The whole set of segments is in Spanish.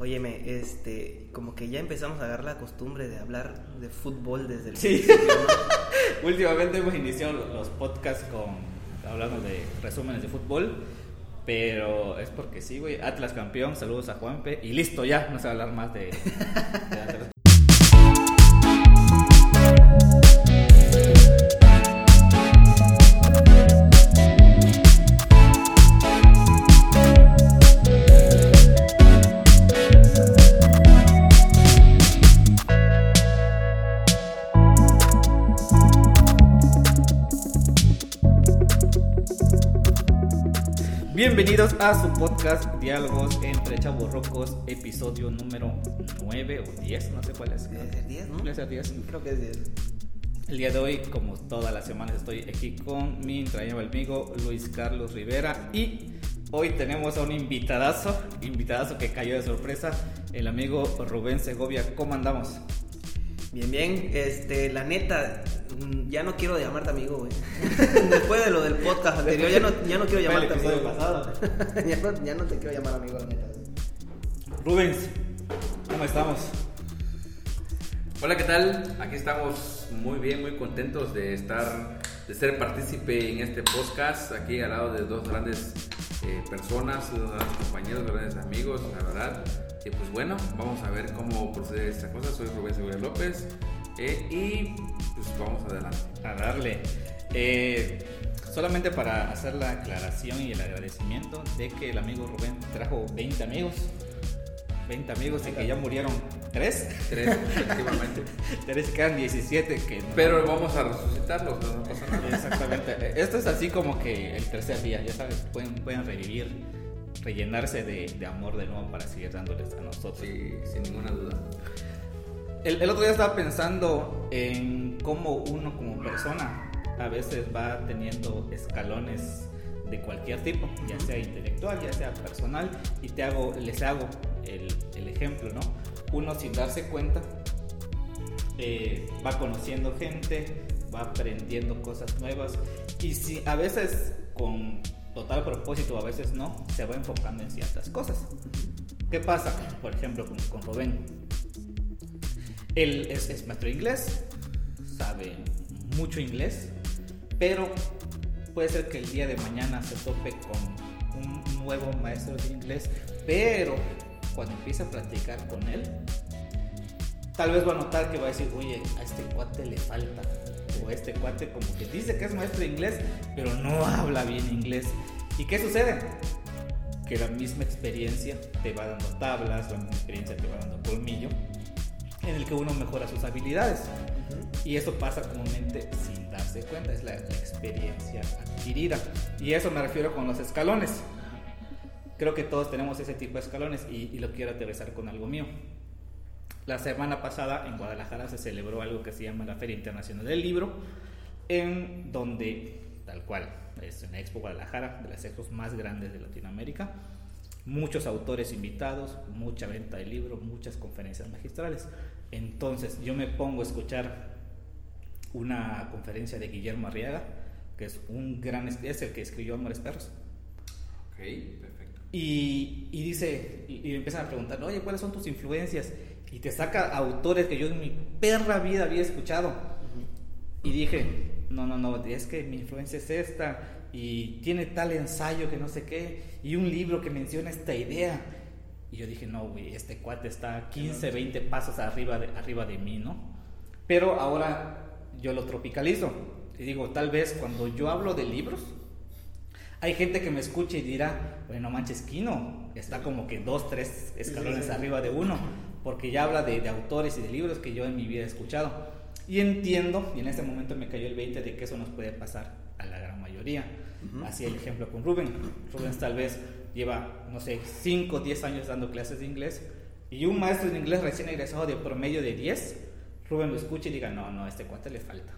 Óyeme, este, como que ya empezamos a agarrar la costumbre de hablar de fútbol desde el Sí. principio, ¿no? Últimamente hemos iniciado los podcasts con hablando de resúmenes de fútbol, pero es porque sí, güey. Atlas campeón, saludos a Juanpe y listo ya, no se va a hablar más de, de Atlas. Bienvenidos a su podcast Diálogos entre Chavos Rocos, episodio número 9 o 10, no sé cuál es. Debe ser 10, ¿no? Debe ser 10. Creo que es 10. El día de hoy, como todas las semanas, estoy aquí con mi entrañable amigo Luis Carlos Rivera y hoy tenemos a un invitadazo, invitadazo que cayó de sorpresa, el amigo Rubén Segovia. ¿Cómo andamos? Bien, bien, este, la neta, mm, ya no quiero llamarte amigo, güey. Después de lo del podcast anterior, ya no, ya no quiero llamarte amigo. episodio pasado. ya, no, ya no te quiero llamar amigo, la neta. Rubens, ¿cómo estamos? Hola, ¿qué tal? Aquí estamos muy bien, muy contentos de estar, de ser partícipe en este podcast, aquí al lado de dos grandes eh, personas, dos grandes compañeros, dos grandes amigos, la verdad. Y pues bueno, vamos a ver cómo procede esta cosa. Soy Rubén Segura López eh, y pues vamos adelante. A darle. Eh, solamente para hacer la aclaración y el agradecimiento de que el amigo Rubén trajo 20 amigos. 20 amigos y que ya murieron 3. Tres, efectivamente. 3 quedan 17 que no- Pero vamos a resucitarlos, no pasa nada. Exactamente. Esto es así como que el tercer día, ya sabes, pueden, pueden revivir, rellenarse de, de amor de nuevo para seguir dándoles a nosotros. Sí, sin ninguna duda. El, el otro día estaba pensando en cómo uno como persona a veces va teniendo escalones de cualquier tipo, ya sea intelectual, ya sea personal, y te hago, les hago el, el ejemplo, ¿no? Uno sin darse cuenta eh, va conociendo gente, va aprendiendo cosas nuevas, y si a veces con total propósito, a veces no, se va enfocando en ciertas cosas. ¿Qué pasa, por ejemplo, con, con Rubén? Él es, es maestro de inglés, sabe mucho inglés, pero puede ser que el día de mañana se tope con un nuevo maestro de inglés, pero cuando empiece a practicar con él, tal vez va a notar que va a decir, oye, a este cuate le falta, o este cuate como que dice que es maestro de inglés, pero no habla bien inglés. ¿Y qué sucede? Que la misma experiencia te va dando tablas, la misma experiencia te va dando colmillo, en el que uno mejora sus habilidades. Y eso pasa comúnmente sin darse cuenta, es la, la experiencia adquirida. Y eso me refiero con los escalones. Creo que todos tenemos ese tipo de escalones y, y lo quiero aterrizar con algo mío. La semana pasada en Guadalajara se celebró algo que se llama la Feria Internacional del Libro, en donde, tal cual, es una Expo Guadalajara, de las expos más grandes de Latinoamérica, muchos autores invitados, mucha venta de libros, muchas conferencias magistrales. Entonces yo me pongo a escuchar una conferencia de Guillermo Arriaga, que es un gran, es el que escribió Amores Perros. Ok, perfecto. Y, y dice, y, y empiezan a preguntar, oye, ¿cuáles son tus influencias? Y te saca autores que yo en mi perra vida había escuchado. Y dije, no, no, no, es que mi influencia es esta, y tiene tal ensayo que no sé qué, y un libro que menciona esta idea. Y yo dije, no, güey, este cuate está 15, 20 pasos arriba de, arriba de mí, ¿no? Pero ahora yo lo tropicalizo. Y digo, tal vez cuando yo hablo de libros, hay gente que me escucha y dirá, bueno, manches, Kino está como que dos, tres escalones Sí, sí. arriba de uno, porque ya habla de, de autores y de libros que yo en mi vida he escuchado. Y entiendo, y en ese momento me cayó el 20 de que eso nos puede pasar a la gran mayoría. Así el ejemplo con Rubén. Rubén tal vez lleva, no sé, 5 o 10 años dando clases de inglés, y un maestro de inglés recién egresado de promedio de 10, Rubén lo escucha y diga, no, no, a este cuate le falta.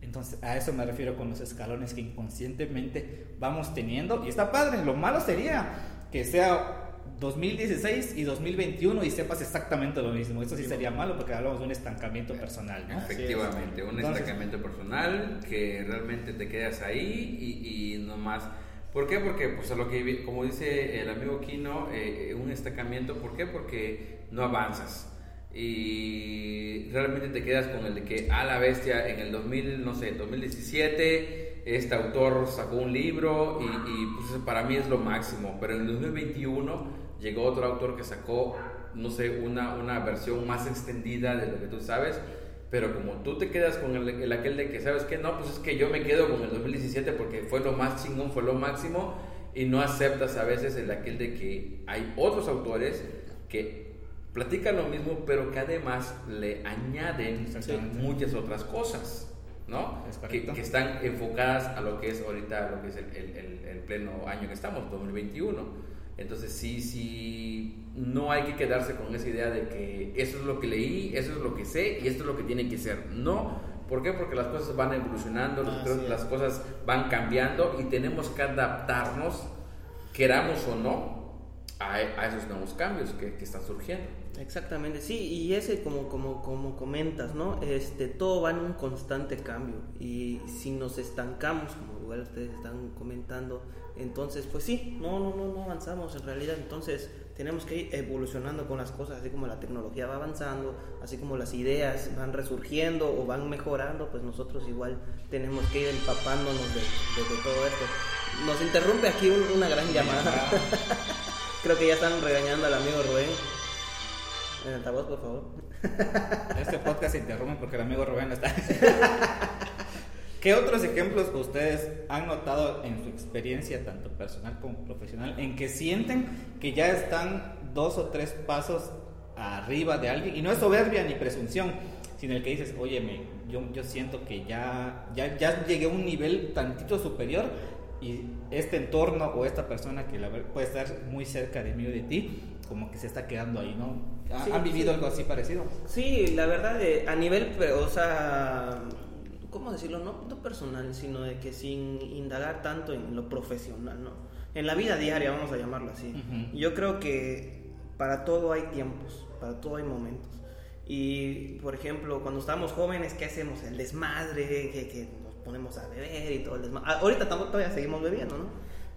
Entonces, a eso me refiero con los escalones que inconscientemente vamos teniendo. Y está padre. Lo malo sería que sea 2016 y 2021 y sepas exactamente lo mismo. Eso sí sería malo porque hablamos de un estancamiento personal, ¿no? Efectivamente, un Entonces- estancamiento personal que realmente te quedas ahí y, y nomás ¿Por qué? Porque, pues, a lo que, como dice el amigo Kino, eh, un estancamiento. ¿Por qué? Porque no avanzas. Y realmente te quedas con el de que, a la bestia, en el 2000, no sé, 2017, este autor sacó un libro y, y pues para mí es lo máximo. Pero en el 2021 llegó otro autor que sacó, no sé, una, una versión más extendida de lo que tú sabes pero como tú te quedas con el, aquel de que, ¿sabes qué? No, pues es que yo me quedo con el 2017 porque fue lo más chingón, fue lo máximo, y no aceptas a veces el aquel de que hay otros autores que platican lo mismo, pero que además le añaden muchas otras cosas, ¿no? Que, que, están enfocadas a lo que es ahorita, lo que es el, el, el pleno año que estamos, 2021. Entonces sí, sí, no hay que quedarse con esa idea de que eso es lo que leí, eso es lo que sé y esto es lo que tiene que ser. No, ¿por qué? Porque las cosas van evolucionando, las cosas van cambiando y tenemos que adaptarnos, queramos o no, a, esos nuevos cambios que, que, están surgiendo. Exactamente, sí, y ese como, como, como comentas, ¿no? Este, todo va en un constante cambio y si nos estancamos, como igual ustedes están comentando, entonces, pues sí, no, no, no, no avanzamos en realidad. Entonces, tenemos que ir evolucionando con las cosas, así como la tecnología va avanzando, así como las ideas van resurgiendo o van mejorando, pues nosotros igual tenemos que ir empapándonos de, todo esto. Nos interrumpe aquí una gran llamada. Creo que ya están regañando al amigo Rubén. En altavoz, por favor. Este podcast se interrumpe porque el amigo Rubén está. ¿Qué otros ejemplos ustedes han notado en su experiencia, tanto personal como profesional, en que sienten que ya están dos o tres pasos arriba de alguien? Y no es soberbia ni presunción, sino el que dices, oye, yo, yo siento que ya, ya, ya llegué a un nivel tantito superior y este entorno o esta persona que la, puede estar muy cerca de mí o de ti, como que se está quedando ahí, ¿no? ¿Han vivido algo así parecido? Sí, la verdad, eh, a nivel, o sea ¿cómo decirlo? No, no personal, sino de que sin indagar tanto en lo profesional, ¿no? En la vida diaria, vamos a llamarlo así. Yo creo que para todo hay tiempos, para todo hay momentos. Y, por ejemplo, cuando estamos jóvenes, ¿qué hacemos? El desmadre, que, nos ponemos a beber y todo el desmadre. Ah, ahorita todavía seguimos bebiendo, ¿no?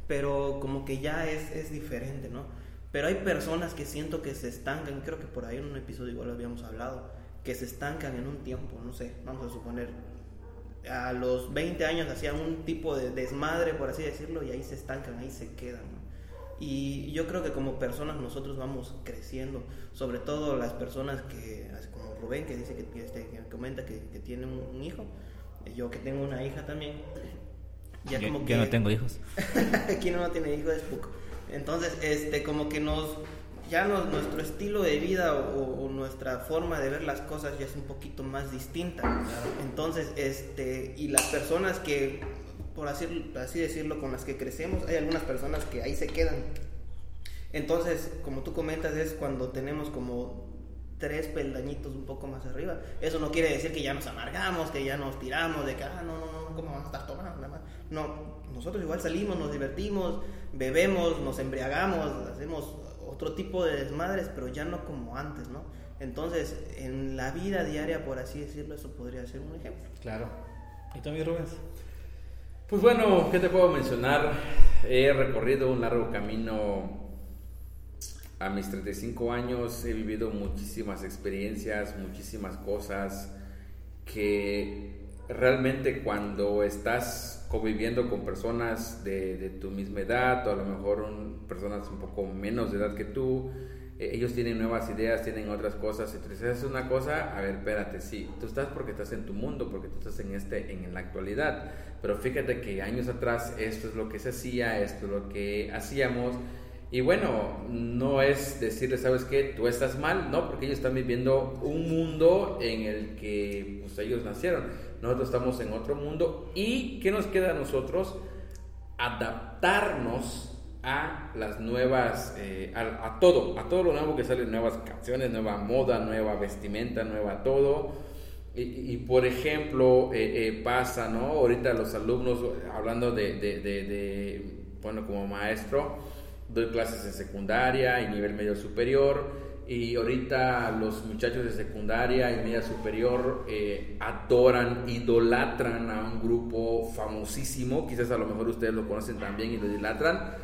Pero como que ya es, es diferente, ¿no? Pero hay personas que siento que se estancan, creo que por ahí en un episodio igual lo habíamos hablado, que se estancan en un tiempo, no sé, vamos a suponer a los 20 años hacían un tipo de desmadre, por así decirlo, y ahí se estancan, ahí se quedan. Y yo creo que como personas nosotros vamos creciendo, sobre todo las personas que, como Rubén, que dice que, este, comenta que, tiene un, hijo, yo que tengo una hija también. Ya yo, como que, no tengo hijos. Aquí no tiene hijos es poco. Entonces, este, como que nos ya nuestro estilo de vida o, nuestra forma de ver las cosas ya es un poquito más distinta. Entonces, este, y las personas que, por así, así decirlo, con las que crecemos, hay algunas personas que ahí se quedan. Entonces, como tú comentas, es cuando tenemos como tres peldañitos un poco más arriba. Eso no quiere decir que ya nos amargamos, que ya nos tiramos, de que, ah, no, no, no, ¿cómo vamos a estar tomando? Nada más. No, nosotros igual salimos, nos divertimos, bebemos, nos embriagamos, hacemos otro tipo de desmadres, pero ya no como antes, ¿no? Entonces, en la vida diaria, por así decirlo, eso podría ser un ejemplo. Claro. ¿Y tú, Rubens? Pues bueno, ¿qué te puedo mencionar? He recorrido un largo camino a mis 35 años, he vivido muchísimas experiencias, muchísimas cosas que realmente cuando estás conviviendo con personas de, de, tu misma edad o a lo mejor personas un poco menos de edad que tú, eh, ellos tienen nuevas ideas, tienen otras cosas, dices, es una cosa, a ver, espérate, sí, tú estás porque estás en tu mundo, porque tú estás en, este, en la actualidad, pero fíjate que años atrás esto es lo que se hacía, esto es lo que hacíamos, y bueno, no es decirle, ¿sabes qué? Tú estás mal, no, porque ellos están viviendo un mundo en el que pues, ellos nacieron nosotros estamos en otro mundo y ¿qué nos queda a nosotros? Adaptarnos a las nuevas, eh, a, todo, a todo lo nuevo que sale, nuevas canciones, nueva moda, nueva vestimenta, nueva todo. Y, por ejemplo, eh, eh, pasa, ¿no? Ahorita los alumnos, hablando de, de, de, bueno, como maestro, doy clases en secundaria y nivel medio superior y ahorita los muchachos de secundaria y media superior eh, adoran, idolatran a un grupo famosísimo, quizás a lo mejor ustedes lo conocen también y lo idolatran,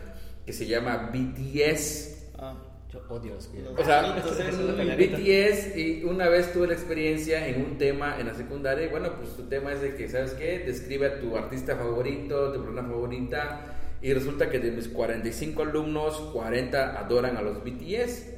que se llama BTS. Ah, yo odio los O sea, BTS y una vez tuve la experiencia en un tema en la secundaria y bueno, pues tu tema es de que, ¿sabes qué? Describe a tu artista favorito, tu programa favorita y resulta que de mis 45 alumnos, 40 adoran a los BTS.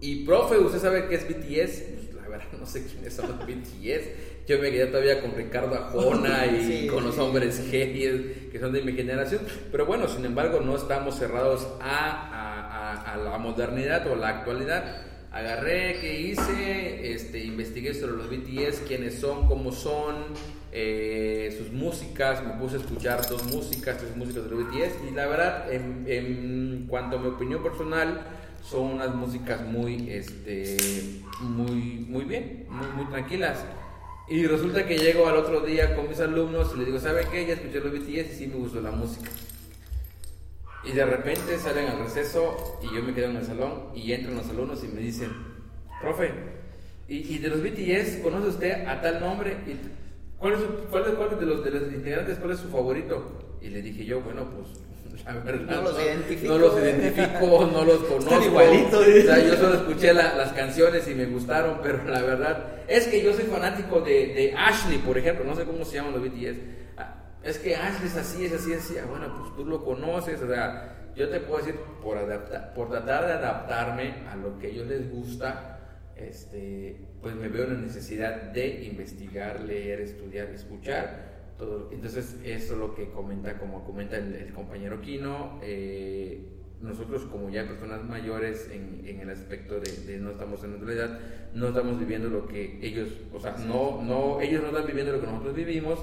Y profe, ¿usted sabe qué es BTS? Pues, la verdad no sé quiénes son los BTS. Yo me quedé todavía con Ricardo Ajona y con los hombres G que son de mi generación. Pero bueno, sin embargo, no estamos cerrados a, a, a la modernidad o la actualidad. Agarré, ¿qué hice? Este, investigué sobre los BTS, quiénes son, cómo son, eh, sus músicas, me puse a escuchar dos músicas, tres músicas de los BTS y la verdad, en, en cuanto a mi opinión personal, son unas músicas muy, este, muy, muy bien, muy, muy tranquilas. Y resulta que llego al otro día con mis alumnos y les digo, ¿saben qué? Ya escuché los BTS y sí me gustó la música. Y de repente salen al receso y yo me quedo en el salón y entran los alumnos y me dicen, profe, ¿y, de los BTS conoce usted a tal nombre? Y, ¿cuál, es cuál, cuál los, de los integrantes, cuál es su favorito? Y le dije yo, bueno, pues no los identifico. No los identifico, no los conozco. Igualito, o sea, yo solo escuché las canciones y me gustaron, pero la verdad es que yo soy fanático de, de, Ashley, por ejemplo, no sé cómo se llaman los BTS. Ah, es que Ashley es así, es así, es así. Ah, bueno, pues tú lo conoces, o sea, yo te puedo decir, por, adaptar, por tratar de adaptarme a lo que a ellos les gusta, este, pues me veo la necesidad de investigar, leer, estudiar, escuchar entonces, eso es lo que comenta, como comenta el, compañero Kino. Eh, nosotros, como ya personas mayores, en, el aspecto de, no estamos en nuestra edad, no estamos viviendo lo que ellos, o sea, no, no, ellos no están viviendo lo que nosotros vivimos,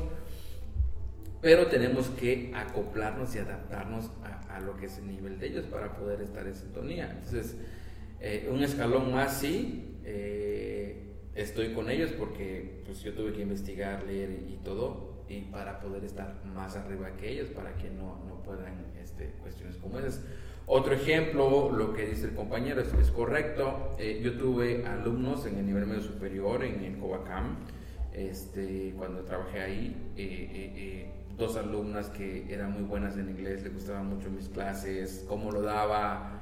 pero tenemos que acoplarnos y adaptarnos a, a lo que es el nivel de ellos para poder estar en sintonía. Entonces, eh, un escalón más sí. Eh, estoy con ellos porque pues yo tuve que investigar, leer y todo, y para poder estar más arriba que ellos, para que no, no puedan este, cuestiones como esas. Otro ejemplo, lo que dice el compañero es, es correcto. Eh, yo tuve alumnos en el nivel medio superior, en el Covacam, este, cuando trabajé ahí, eh, eh, dos alumnas que eran muy buenas en inglés, les gustaban mucho mis clases, cómo lo daba,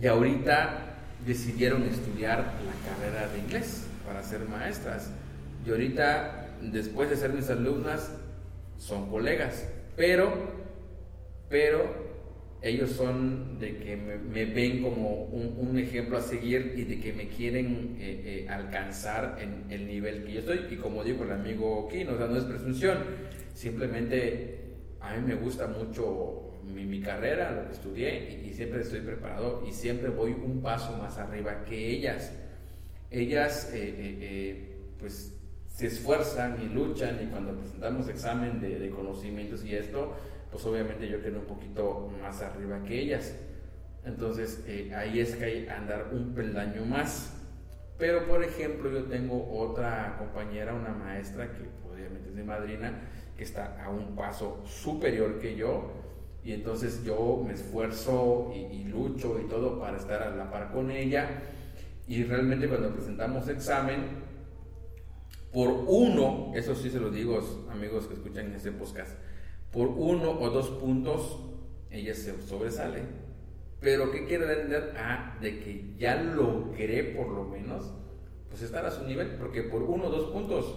y ahorita decidieron estudiar la carrera de inglés para ser maestras. Y ahorita después de ser mis alumnas, son colegas, pero, pero ellos son de que me, ven como un, ejemplo a seguir y de que me quieren eh, eh, alcanzar en el nivel que yo estoy. Y como digo el amigo Kino, o sea, no es presunción, simplemente a mí me gusta mucho mi, carrera, lo que estudié y, y, siempre estoy preparado y siempre voy un paso más arriba que ellas. Ellas, eh, pues se esfuerzan y luchan y cuando presentamos examen de, conocimientos y esto, pues obviamente yo quedo un poquito más arriba que ellas. Entonces eh, ahí es que hay andar un peldaño más. Pero por ejemplo yo tengo otra compañera, una maestra que obviamente es de madrina, que está a un paso superior que yo. Y entonces yo me esfuerzo y, y lucho y todo para estar a la par con ella. Y realmente cuando presentamos examen, por uno, eso sí se lo digo amigos que escuchan este podcast, por uno o dos puntos ella se sobresale. Pero ¿qué quiere entender? Ah, de que ya logré por lo menos, pues estar a su nivel, porque por uno o dos puntos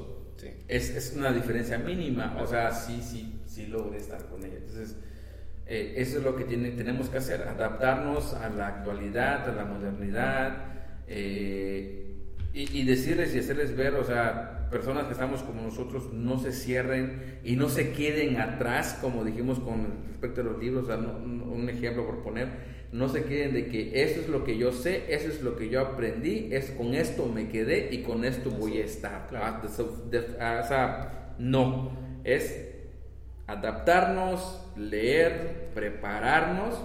es, es, una diferencia mínima, o sea, sí, sí, sí logré estar con ella. Entonces, eh, eso es lo que tiene, tenemos que hacer, adaptarnos a la actualidad, a la modernidad, eh, y, y decirles y hacerles ver, o sea, personas que estamos como nosotros no se cierren y no se queden atrás, como dijimos con respecto a los libros, un ejemplo por poner, no se queden de que eso es lo que yo sé, eso es lo que yo aprendí, es con esto me quedé y con esto voy a estar. Ah, ah, o sea, no, es adaptarnos, leer, prepararnos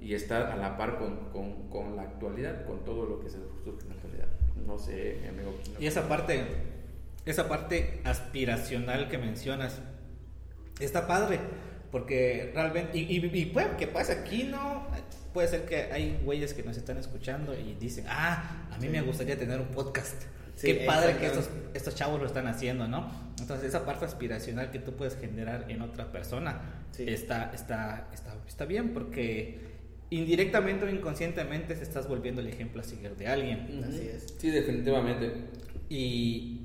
y estar a la par con, con, con la actualidad, con todo lo que se surge en la actualidad. No sé, mi amigo. Y esa parte esa parte aspiracional que mencionas está padre, porque realmente, y, y, puede que pase aquí, ¿no? puede ser que hay güeyes que nos están escuchando y dicen, ah, a mí me gustaría tener un podcast. Qué padre que estos, estos chavos lo están haciendo, ¿no? Entonces, esa parte aspiracional que tú puedes generar en otra persona está, está, está, está bien porque indirectamente o inconscientemente se estás volviendo el ejemplo a seguir de alguien. Así es. Sí, definitivamente. Y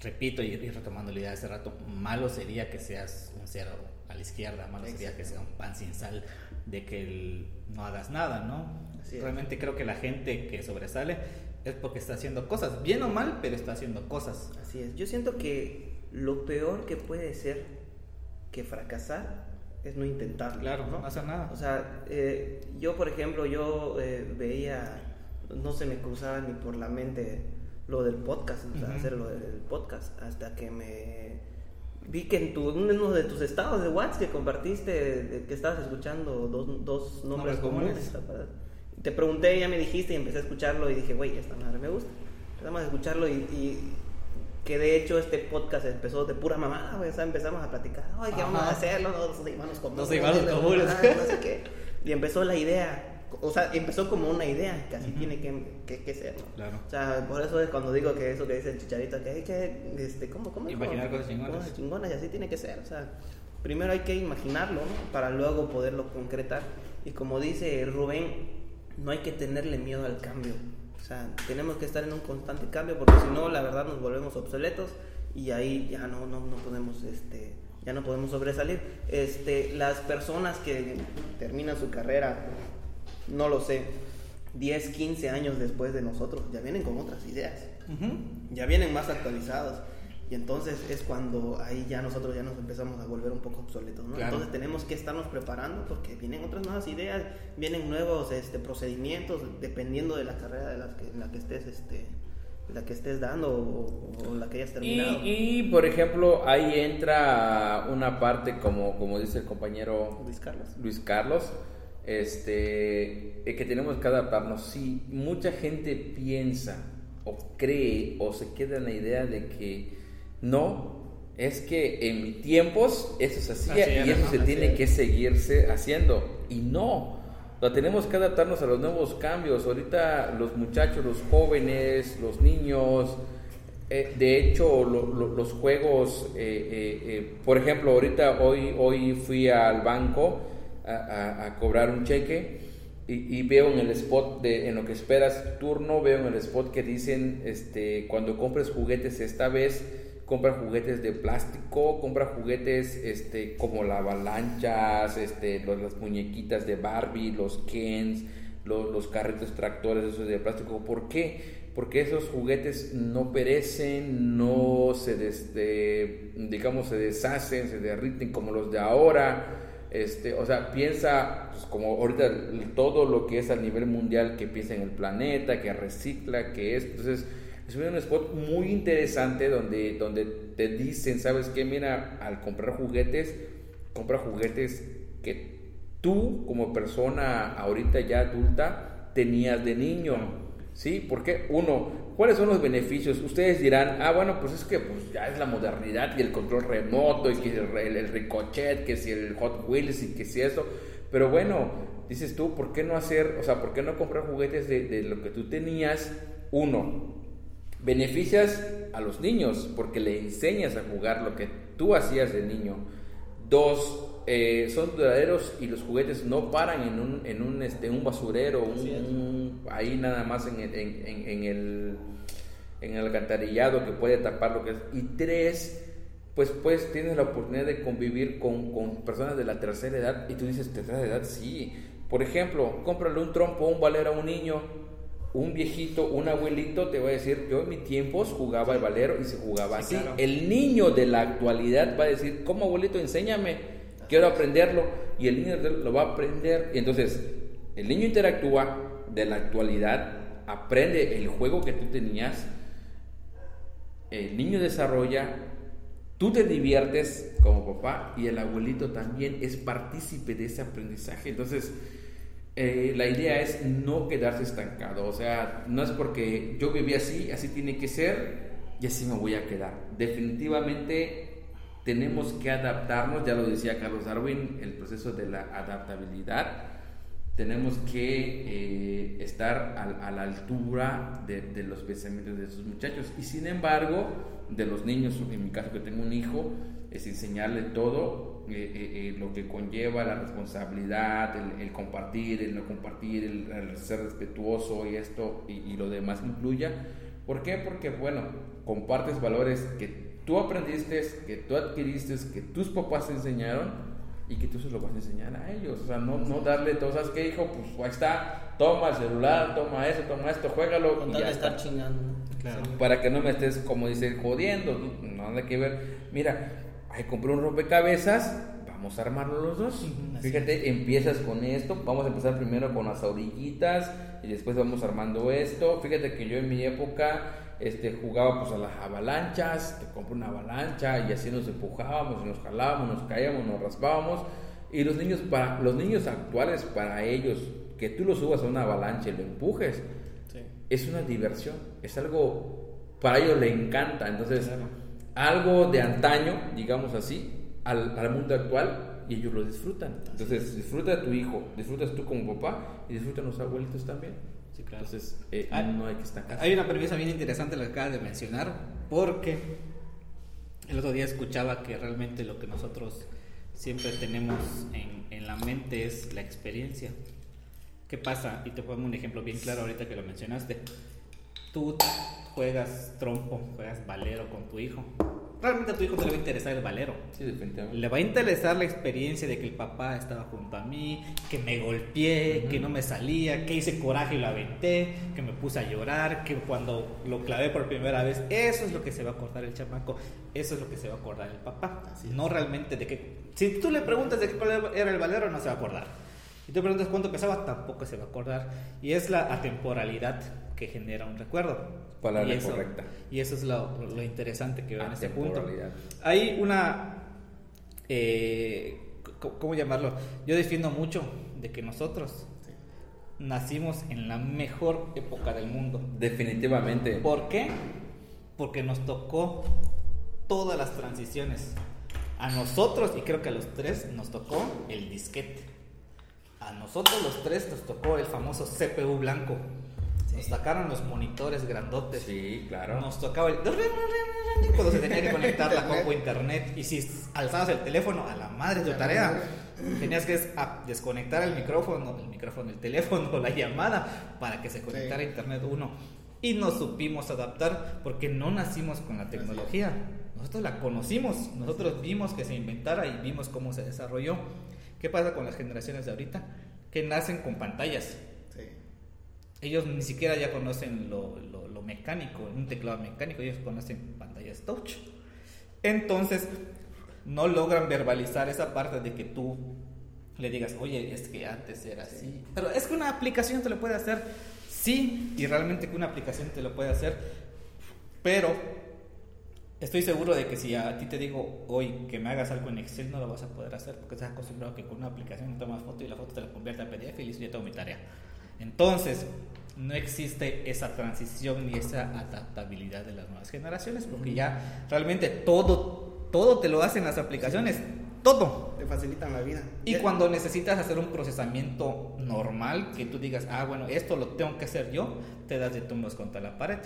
repito, y, retomando la idea de hace rato, malo sería que seas un cero a la izquierda, malo sería que sea un pan sin sal de que no hagas nada, ¿no? Realmente creo que la gente que sobresale es porque está haciendo cosas, bien o mal, pero está haciendo cosas. Así es. Yo siento que lo peor que puede ser que fracasar es no intentarlo. Claro, no, hacer nada. O sea, eh, yo, por ejemplo, yo eh, veía, no se me cruzaba ni por la mente lo del podcast, o sea, hacer lo del podcast, hasta que me vi que en tu, uno de tus estados de WhatsApp que compartiste, que estabas escuchando dos, dos nombres, comunes. Te pregunté, ya me dijiste y empecé a escucharlo y dije, güey, esta madre me gusta. Empezamos a escucharlo y, que de hecho este podcast empezó de pura mamada, güey. O sea, empezamos a platicar, ay, ¿qué vamos a hacerlo? Dos hermanos comunes. Dos hermanos comunes. No sé qué. Y empezó la idea o sea, empezó como una idea que así tiene que, que, ser, ¿no? Claro. O sea, por eso es cuando digo que eso que dice el chicharito, que hay que, este, ¿cómo, cómo? Imaginar cosas chingonas. Cosas chingonas y así tiene que ser, o sea, primero hay que imaginarlo, ¿no? Para luego poderlo concretar. Y como dice Rubén, no hay que tenerle miedo al cambio. O sea, tenemos que estar en un constante cambio porque si no, la verdad nos volvemos obsoletos y ahí ya no, no, no podemos, este, ya no podemos sobresalir. Este, las personas que terminan su carrera no lo sé, 10, 15 años después de nosotros, ya vienen con otras ideas, ya vienen más actualizados. Y entonces es cuando ahí ya nosotros ya nos empezamos a volver un poco obsoletos, ¿no? Entonces tenemos que estarnos preparando porque vienen otras nuevas ideas, vienen nuevos este, procedimientos dependiendo de la carrera de la que, en la que estés este, la que estés dando o, la que hayas terminado. Y, por ejemplo, ahí entra una parte como, como dice el compañero Luis Carlos. Luis Carlos este, que tenemos que adaptarnos. Si mucha gente piensa o cree o se queda en la idea de que no, es que en mis tiempos eso se hacía y eso se tiene que seguirse haciendo. Y no, lo tenemos que adaptarnos a los nuevos cambios. Ahorita los muchachos, los jóvenes, los niños, eh, de hecho los juegos, eh, eh, por ejemplo, ahorita hoy, hoy fui al banco a, cobrar un cheque y, veo en el spot de en lo que esperas tu turno, veo en el spot que dicen este cuando compres juguetes esta vez compra juguetes de plástico, compra juguetes este como la avalanchas, este las muñequitas de Barbie, los Kens, los, los carritos tractores esos de plástico. ¿Por qué? Porque esos juguetes no perecen, no se digamos se deshacen, se derriten como los de ahora este, o sea, piensa, pues, como ahorita todo lo que es a nivel mundial, que piensa en el planeta, que recicla, que es. Entonces, es un spot muy interesante donde, donde te dicen, ¿sabes qué? Mira, al comprar juguetes, compra juguetes que tú, como persona ahorita ya adulta, tenías de niño. ¿Sí? Porque, uno, ¿cuáles son los beneficios? Ustedes dirán, ah, bueno, pues es que pues, ya es la modernidad y el control remoto y que el, el, ricochet, que si el Hot Wheels y que si eso. Pero bueno, dices tú, ¿por qué no hacer, o sea, por qué no comprar juguetes de, de lo que tú tenías? Uno, beneficias a los niños porque le enseñas a jugar lo que tú hacías de niño. Dos, eh, son duraderos y los juguetes no paran en un, en un, este, un basurero, ahí nada más en el, en, el, en el alcantarillado que puede tapar lo que es. Y tres, pues, pues tienes la oportunidad de convivir con, con personas de la tercera edad y tú dices, tercera edad, sí. Por ejemplo, cómprale un trompo, un valero a un niño, un viejito, un abuelito te va a decir, yo en mis tiempos jugaba el valero y se jugaba así. El niño de la actualidad va a decir, ¿cómo abuelito? Enséñame quiero aprenderlo y el niño lo va a aprender. Entonces el niño interactúa de la actualidad, aprende el juego que tú tenías, el niño desarrolla, tú te diviertes como papá y el abuelito también es partícipe de ese aprendizaje. Entonces, eh, la idea es no quedarse estancado, o sea, no es porque yo viví así, así tiene que ser y así me voy a quedar. Definitivamente tenemos que adaptarnos, ya lo decía Carlos Darwin, el proceso de la adaptabilidad. tenemos que eh, estar a, la altura de, de, los pensamientos de esos muchachos. Y sin embargo, de los niños, en mi caso que tengo un hijo, es enseñarle todo eh, eh, lo que conlleva la responsabilidad, el, compartir, el no compartir, el, ser respetuoso y esto y, y, lo demás incluya. ¿Por qué? Porque, bueno, compartes valores que tú aprendiste, que tú adquiriste, que tus papás te enseñaron y que tú se lo vas a enseñar a ellos. O sea, no, no darle todo, ¿sabes qué, hijo? Pues ahí está, toma el celular, toma eso, toma esto, juégalo. y ya estar chingando. Claro. Para que no me estés, como dice, jodiendo. No, nada que ver. Mira, ahí compré un rompecabezas, vamos a armarlo los dos. Fíjate, empiezas con esto, vamos a empezar primero con las orillitas y después vamos armando esto. Fíjate que yo en mi época este, jugaba pues a las avalanchas, te compro una avalancha y así nos empujábamos, nos jalábamos, nos caíamos, nos raspábamos. Y los niños, para, los niños actuales, para ellos, que tú los subas a una avalancha y lo empujes, es una diversión, es algo, para ellos le encanta. Entonces, algo de antaño, digamos así, al, al mundo actual, y ellos lo disfrutan. Entonces, disfruta de tu hijo, disfrutas tú como papá y disfrutan los abuelitos también. Entonces, eh, hay, no hay que estar Hay una premisa bien interesante la que acabas de mencionar, porque el otro día escuchaba que realmente lo que nosotros siempre tenemos en, en la mente es la experiencia. ¿Qué pasa? Y te pongo un ejemplo bien claro ahorita que lo mencionaste. Tú juegas trompo, juegas valero con tu hijo realmente a tu hijo te le va a interesar el valero. Sí, definitivamente. Le va a interesar la experiencia de que el papá estaba junto a mí, que me golpeé, que no me salía, que hice coraje y lo aventé, que me puse a llorar, que cuando lo clavé por primera vez, eso es lo que se va a acordar el chamaco, eso es lo que se va a acordar el papá. no realmente de que, si tú le preguntas de qué era el valero, no se va a acordar. Si tú preguntas cuánto pesaba, tampoco se va a acordar. Y es la atemporalidad que genera un recuerdo. Palabra y eso, correcta. Y eso es lo, lo interesante que veo en ese punto. Hay una... Eh, ¿Cómo llamarlo? Yo defiendo mucho de que nosotros nacimos en la mejor época del mundo. Definitivamente. ¿Por qué? Porque nos tocó todas las transiciones. A nosotros, y creo que a los tres, nos tocó el disquete. A nosotros los tres nos tocó el famoso CPU blanco. Nos sacaron los monitores grandotes. Sí, claro. Nos tocaba el... Cuando se tenía que conectar la compu internet. Y si alzabas el teléfono, a la madre de tu tarea. Tenías que desconectar el micrófono, el micrófono, el teléfono, la llamada, para que se conectara a internet uno. Y nos supimos adaptar porque no nacimos con la tecnología. Nosotros la conocimos, nosotros vimos que se inventara y vimos cómo se desarrolló. ¿Qué pasa con las generaciones de ahorita? Que nacen con pantallas ellos ni siquiera ya conocen lo, lo, mecánico, un teclado mecánico, ellos conocen pantallas touch. Entonces, no logran verbalizar esa parte de que tú le digas, oye, es que antes era así. Pero es que una aplicación te lo puede hacer, sí, y realmente que una aplicación te lo puede hacer, pero estoy seguro de que si a ti te digo hoy que me hagas algo en Excel, no lo vas a poder hacer porque estás acostumbrado a que con una aplicación tomas foto y la foto te la convierte a PDF y listo, ya tengo mi tarea. Entonces, no existe esa transición ni esa adaptabilidad de las nuevas generaciones, porque ya realmente todo, todo te lo hacen las aplicaciones, todo. Te facilitan la vida. Y cuando necesitas hacer un procesamiento normal, que tú digas, ah, bueno, esto lo tengo que hacer yo, te das de tumbos contra la pared.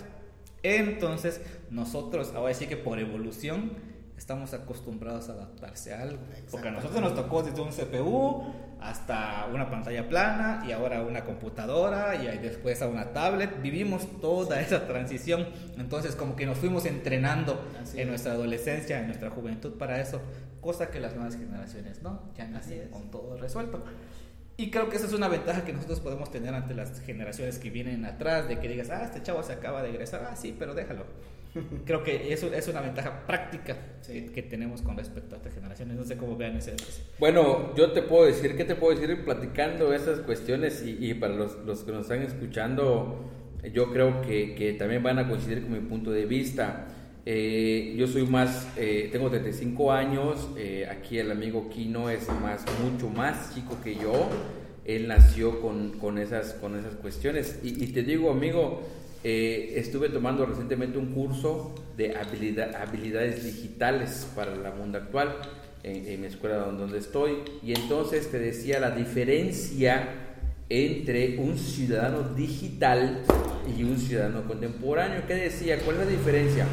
Entonces, nosotros, ahora sí que por evolución, estamos acostumbrados a adaptarse a algo. Porque a nosotros nos tocó desde un CPU hasta una pantalla plana y ahora una computadora y después a una tablet. Vivimos toda esa transición. Entonces como que nos fuimos entrenando en nuestra adolescencia, en nuestra juventud para eso. Cosa que las nuevas generaciones no, ya nacen con todo resuelto. Y creo que esa es una ventaja que nosotros podemos tener ante las generaciones que vienen atrás, de que digas, ah, este chavo se acaba de egresar, ah, sí, pero déjalo. Creo que eso es una ventaja práctica que, tenemos con respecto a otras generaciones. No sé cómo vean ese. Bueno, yo te puedo decir, ¿qué te puedo decir platicando esas cuestiones? Y, para los, los, que nos están escuchando, yo creo que, que, también van a coincidir con mi punto de vista. Eh, yo soy más, eh, tengo 35 años, eh, aquí el amigo Kino es más, mucho más chico que yo. Él nació con, con, esas, con esas cuestiones. Y, y te digo, amigo, eh, estuve tomando recientemente un curso de habilidad, habilidades digitales para el mundo actual en, en, mi escuela donde estoy y entonces te decía la diferencia entre un ciudadano digital y un ciudadano contemporáneo. ¿Qué decía? ¿Cuál es la diferencia?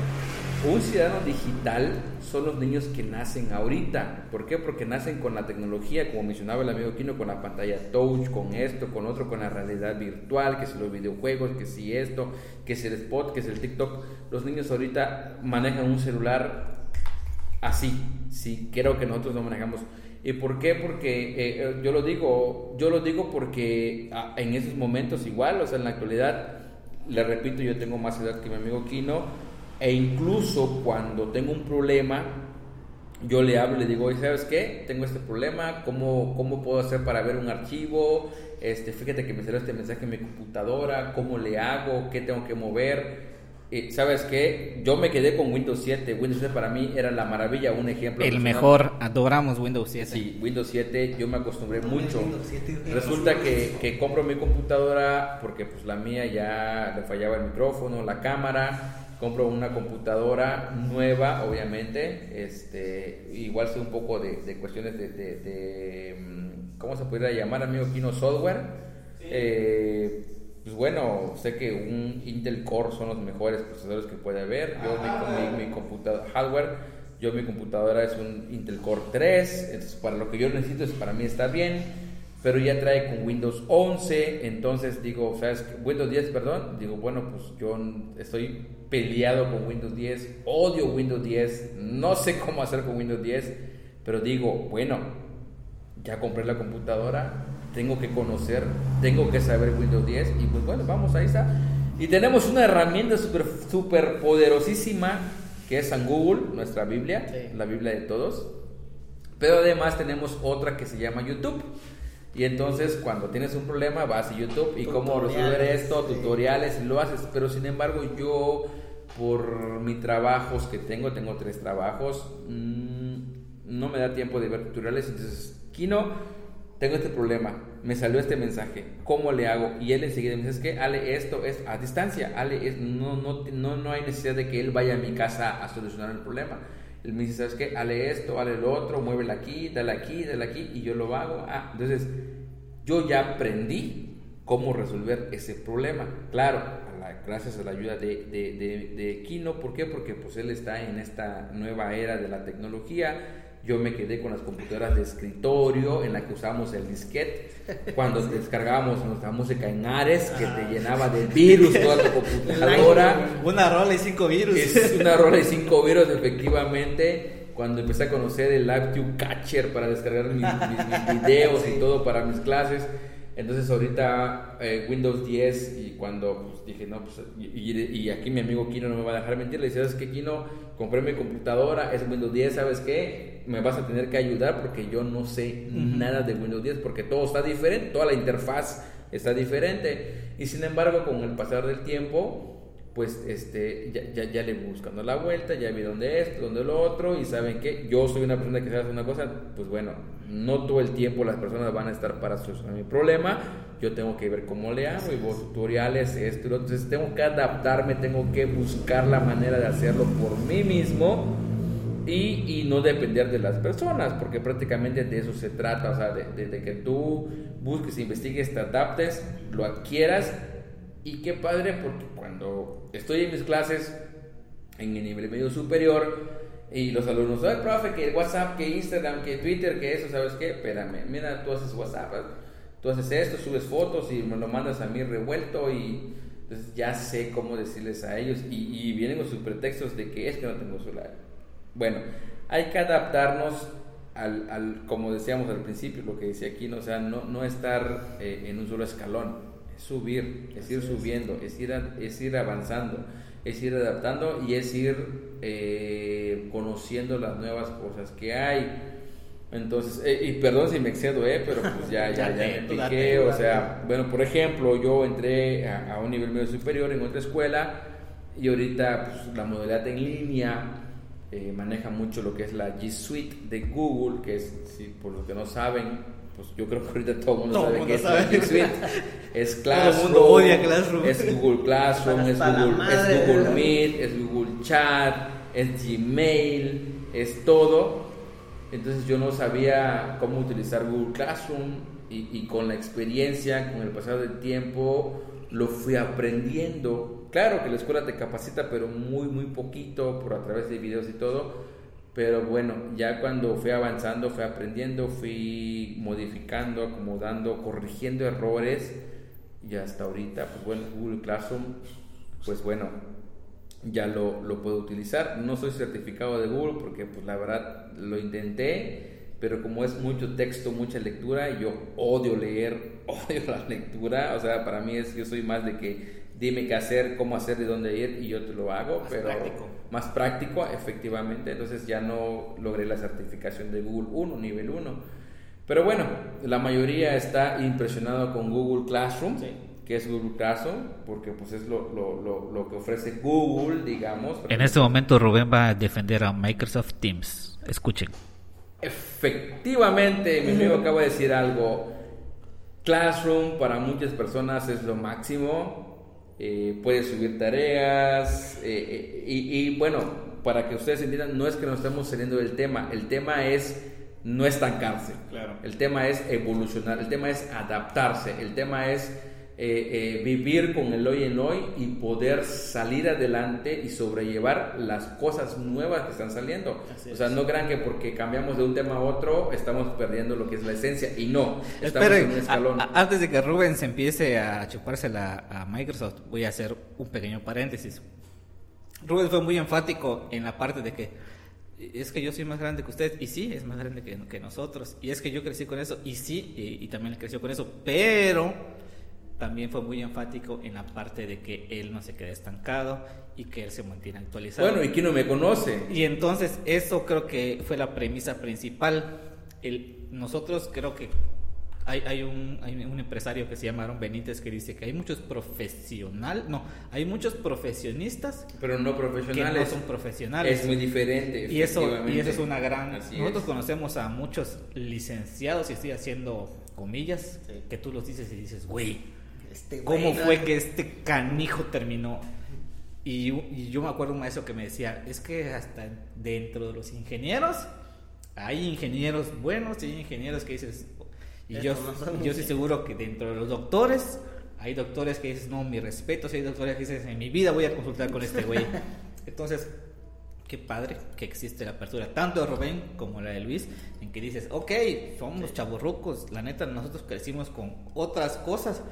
Un ciudadano digital son los niños que nacen ahorita. ¿Por qué? Porque nacen con la tecnología, como mencionaba el amigo Kino, con la pantalla touch, con esto, con otro, con la realidad virtual, que si los videojuegos, que si esto, que si el spot, que si el TikTok. Los niños ahorita manejan un celular así. Sí, creo que nosotros no manejamos. ¿Y por qué? Porque eh, eh, yo lo digo, yo lo digo porque ah, en esos momentos igual, o sea, en la actualidad, le repito, yo tengo más edad que mi amigo Kino, e incluso cuando tengo un problema, yo le hablo y le digo, ¿sabes qué? Tengo este problema, ¿cómo, cómo puedo hacer para ver un archivo? Este, fíjate que me salió este mensaje en mi computadora, ¿cómo le hago? ¿Qué tengo que mover? ¿Sabes qué? Yo me quedé con Windows 7. Windows 7 para mí era la maravilla, un ejemplo. El mejor, adoramos Windows 7. Sí, Windows 7, yo me acostumbré mucho. Resulta que, que, compro mi computadora porque pues la mía ya le fallaba el micrófono, la cámara. Compro una computadora nueva, obviamente. Este, igual sé un poco de, cuestiones de, de, mm, ¿cómo se podría llamar, amigo Kino Software? Eh, pues bueno, sé que un Intel Core son los mejores procesadores que puede haber. Yo mi, mi, computadora hardware, yo mi computadora es un Intel Core 3, entonces para lo que yo necesito es para mí está bien, pero ya trae con Windows 11, entonces digo, ¿sabes? Windows 10, perdón, digo, bueno, pues yo estoy peleado con Windows 10, odio Windows 10, no sé cómo hacer con Windows 10, pero digo, bueno, ya compré la computadora, tengo que conocer, tengo que saber Windows 10 y pues bueno, vamos, ahí está. Y tenemos una herramienta súper super poderosísima que es San Google, nuestra Biblia, la Biblia de todos. Pero además tenemos otra que se llama YouTube. Y entonces cuando tienes un problema vas a YouTube y cómo resolver esto, tutoriales y lo haces. Pero sin embargo yo por mis trabajos que tengo, tengo tres trabajos, mm, no me da tiempo de ver tutoriales. Entonces Kino tengo este problema, me salió este mensaje, ¿cómo le hago? Y él enseguida me dice, es que Ale, esto es a distancia, Ale, es, no, no, no, no hay necesidad de que él vaya a mi casa a solucionar el problema. Él me dice, ¿sabes qué? Ale esto, ale lo otro, muévela aquí, dale aquí, dale aquí, y yo lo hago. Ah, entonces, yo ya aprendí cómo resolver ese problema. Claro, gracias a la ayuda de, de, de, de Kino, ¿por qué? Porque pues él está en esta nueva era de la tecnología yo me quedé con las computadoras de escritorio en la que usábamos el disquete. Cuando descargábamos nuestra música en Ares, que te llenaba de virus toda tu computadora. Una rola y cinco virus. Es una rola y cinco virus, efectivamente. Cuando empecé a conocer el LiveTube Catcher para descargar mis, mis, videos y todo para mis clases. Entonces ahorita eh, Windows 10 y cuando dije, no, pues, y, aquí mi amigo Kino no me va a dejar mentir, le decía, ¿sabes qué, Kino? Compré mi computadora, es Windows 10, ¿sabes qué? Me vas a tener que ayudar porque yo no sé nada de Windows 10 porque todo está diferente, toda la interfaz está diferente. Y sin embargo, con el pasar del tiempo, pues este, ya, ya, ya, le buscando la vuelta, ya vi dónde esto, dónde lo otro, y saben que yo soy una persona que sabe hacer una cosa, pues bueno, no todo el tiempo las personas van a estar para solucionar mi problema, yo tengo que ver cómo le hago, y vos tutoriales, esto y lo entonces tengo que adaptarme, tengo que buscar la manera de hacerlo por mí mismo, y, y no depender de las personas, porque prácticamente de eso se trata, o sea, de, de que tú busques, investigues, te adaptes, lo adquieras, y qué padre porque cuando estoy en mis clases en el nivel medio superior y los alumnos, ay, profe, que WhatsApp, que Instagram, que Twitter, que eso, ¿sabes qué? Espérame, mira, tú haces WhatsApp, tú haces esto, subes fotos y me lo mandas a mí revuelto y entonces ya sé cómo decirles a ellos y, vienen con sus pretextos de que es que no tengo celular. Bueno, hay que adaptarnos al, al, como decíamos al principio, lo que decía aquí, ¿no? o sea, no, no estar eh, en un solo escalón subir, es ir subiendo, es ir, es ir avanzando, es ir adaptando y es ir eh, conociendo las nuevas cosas que hay. Entonces, eh, y perdón si me excedo, eh, pero pues ya, ya, ya, me piqué. O sea, bueno, por ejemplo, yo entré a, un nivel medio superior en otra escuela y ahorita pues, la modalidad en línea eh, maneja mucho lo que es la G Suite de Google, que es, si por lo que no saben, pues yo creo que ahorita todo el mundo sabe que es G Suite. Es Classroom. Todo el mundo odia Classroom. Es Google Classroom, es Google, es Google Meet, es Google Chat, es Gmail, es todo. Entonces yo no sabía cómo utilizar Google Classroom y, con la experiencia, con el pasado del tiempo, lo fui aprendiendo. Claro que la escuela te capacita, pero muy, muy poquito, por a través de videos y todo. Pero bueno, ya cuando fui avanzando, fui aprendiendo, fui modificando, acomodando, corrigiendo errores. Y hasta ahorita, pues bueno, Google Classroom, pues bueno, ya lo, lo puedo utilizar. No soy certificado de Google porque pues la verdad lo intenté pero como es mucho texto, mucha lectura, yo odio leer, odio la lectura, o sea, para mí es, yo soy más de que dime qué hacer, cómo hacer, de dónde ir y yo te lo hago, más pero práctico. más práctico, efectivamente, entonces ya no logré la certificación de Google 1, nivel 1. Pero bueno, la mayoría está impresionado con Google Classroom. Que es Google Classroom, porque pues es lo, lo, lo, lo, que ofrece Google, digamos. En este momento Rubén va a defender a Microsoft Teams. Escuchen. Efectivamente, mi amigo acaba de decir algo. Classroom para muchas personas es lo máximo. Eh, puedes subir tareas. Eh, eh, y, bueno, para que ustedes entiendan, no es que nos estemos saliendo del tema. El tema es no estancarse. Claro. El tema es evolucionar. El tema es adaptarse. El tema es eh, eh, vivir con el hoy en hoy y poder salir adelante y sobrellevar las cosas nuevas que están saliendo. o sea, no crean que porque cambiamos de un tema a otro estamos perdiendo lo que es la esencia y no. Esperen, antes de que Rubén se empiece a chupársela a Microsoft, voy a hacer un pequeño paréntesis. Rubén fue muy enfático en la parte de que es que yo soy más grande que usted, y sí, es más grande que, que nosotros, y es que yo crecí con eso, y sí, y, y también creció con eso, pero también fue muy enfático en la parte de que él no se quede estancado y que él se mantiene actualizado. Bueno, ¿y quién no me conoce? Y entonces eso creo que fue la premisa principal. El, nosotros creo que hay, hay, un, hay un empresario que se llama Aaron Benítez que dice que hay muchos profesionales, no, hay muchos profesionistas, pero no profesionales. Que no son profesionales. Es muy diferente. Y eso, y eso es una gran... nosotros conocemos a muchos licenciados, y estoy haciendo comillas, que tú los dices y dices, güey, este ¿Cómo fue que este canijo terminó? Y, yo me acuerdo un maestro que me decía, es que hasta dentro de los ingenieros hay ingenieros buenos y hay ingenieros que dices, y yo, yo estoy seguro que dentro de los doctores hay doctores que dices, no, mi respeto, si hay doctores que dices, en mi vida voy a consultar con este güey. Entonces, qué padre que existe la apertura, tanto de Rubén como la de Luis, en que dices, ok, somos chaburrucos, la neta, nosotros crecimos con otras cosas,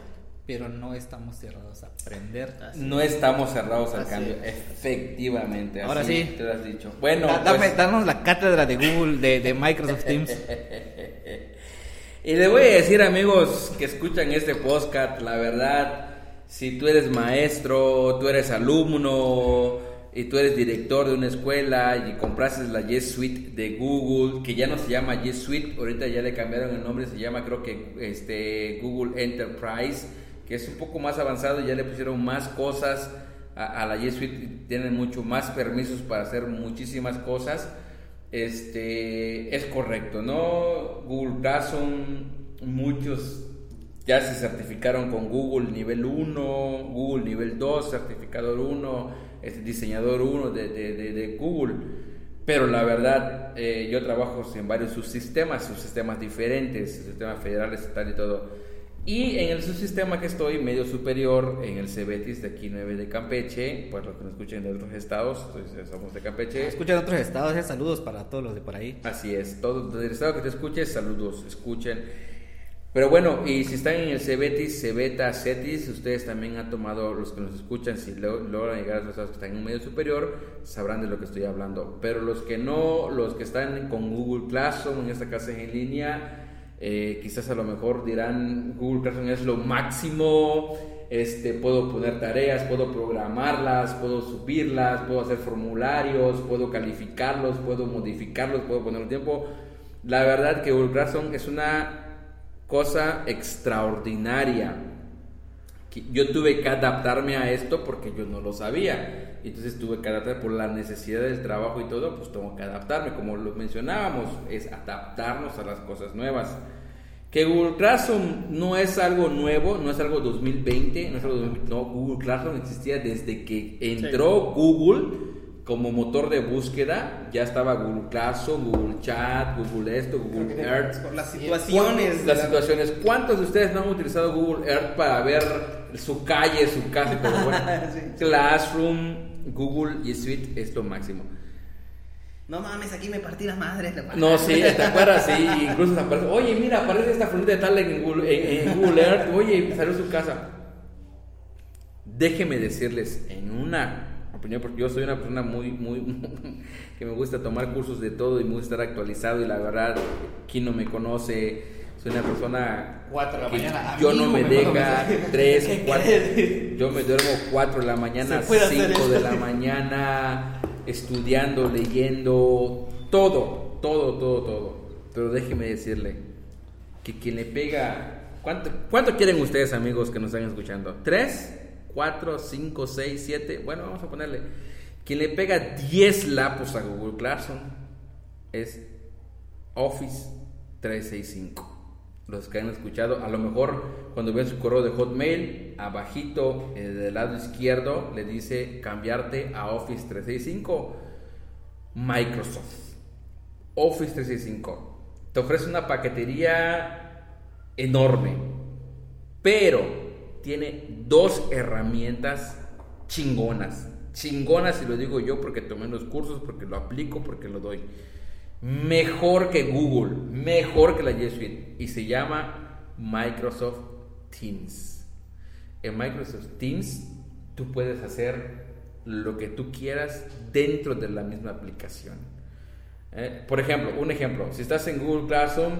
pero no estamos cerrados a aprender. no estamos cerrados al cambio, efectivamente. Ahora sí, te lo has dicho. Bueno, pues- danos la cátedra de Google, de, Microsoft Teams. y le voy a decir, amigos que escuchan este podcast, la verdad, si tú eres maestro, tú eres alumno y tú eres director de una escuela y compraste la G Suite de Google, que ya no se llama G Suite, ahorita ya le cambiaron el nombre, se llama creo que este Google Enterprise que es un poco más avanzado, ya le pusieron más cosas a, la G Suite, tienen mucho más permisos para hacer muchísimas cosas. Este, es correcto, ¿no? Google Classroom, muchos ya se certificaron con Google nivel 1, Google nivel 2, certificador 1, este, diseñador 1 de, de, de, Google. Pero la verdad, eh, yo trabajo en varios subsistemas, subsistemas diferentes, sistemas federales, tal y todo. Y en el subsistema que estoy, medio superior, en el CBETIS de aquí 9 de Campeche, pues los que nos escuchen de otros estados, entonces somos de Campeche. Escuchan de otros estados, eh, saludos para todos los de por ahí. Así es, todos del estado que te escuches, saludos, escuchen. Pero bueno, y si están en el CBETIS, CEBETA, CETIS, ustedes también han tomado, los que nos escuchan, si logran llegar a los estados que están en un medio superior, sabrán de lo que estoy hablando. Pero los que no, los que están con Google Classroom, en esta clase en línea, eh, quizás a lo mejor dirán Google Classroom es lo máximo, este, puedo poner tareas, puedo programarlas, puedo subirlas, puedo hacer formularios, puedo calificarlos, puedo modificarlos, puedo poner tiempo. La verdad que Google Classroom es una cosa extraordinaria. Yo tuve que adaptarme a esto porque yo no lo sabía. Entonces tuve que adaptar por la necesidad del trabajo y todo, pues tengo que adaptarme. Como lo mencionábamos, es adaptarnos a las cosas nuevas. Que Google Classroom no es algo nuevo, no es algo 2020, no es algo no, Google Classroom existía desde que entró Google como motor de búsqueda ya estaba Google Classroom, Google Chat, Google esto, Google Earth. Por las situaciones. Las situaciones. ¿Cuántos de ustedes no han utilizado Google Earth para ver su calle, su casa? y todo? Bueno, Sí. Classroom, Google y Suite es lo máximo. No mames, aquí me partí la madre. la No, sí, ¿te acuerdas? Sí, incluso se aparece. Oye, mira, aparece esta fruta de tal en Google, en, en Google Earth. Oye, salió su casa. Déjenme decirles, en una opinión, porque yo soy una persona muy, muy, que me gusta tomar cursos de todo y me gusta estar actualizado y la verdad, quien no me conoce, soy una persona 4 de la que mañana. yo no me deja me- 3, ¿Qué 4, crees? Yo me duermo 4 de la mañana, Se puede hacer 5 eso. de la mañana, estudiando, leyendo, todo, todo, todo, todo. Pero déjeme decirle que quien le pega... ¿Cuánto, cuánto quieren ustedes, amigos, que nos están escuchando? ¿Tres? ¿Cuatro? ¿Cinco? ¿Seis? ¿Siete? Bueno, vamos a ponerle. Quien le pega 10 lapos a Google Classroom es Office 365. Los que han escuchado, a lo mejor cuando ven su correo de Hotmail, abajito eh, del lado izquierdo le dice cambiarte a Office 365. Microsoft. Office 365. Te ofrece una paquetería enorme, pero tiene dos herramientas chingonas. Chingonas, y lo digo yo porque tomé los cursos, porque lo aplico, porque lo doy. Mejor que Google, mejor que la G Suite. Y se llama Microsoft Teams. En Microsoft Teams tú puedes hacer lo que tú quieras dentro de la misma aplicación. Eh, por ejemplo, un ejemplo, si estás en Google Classroom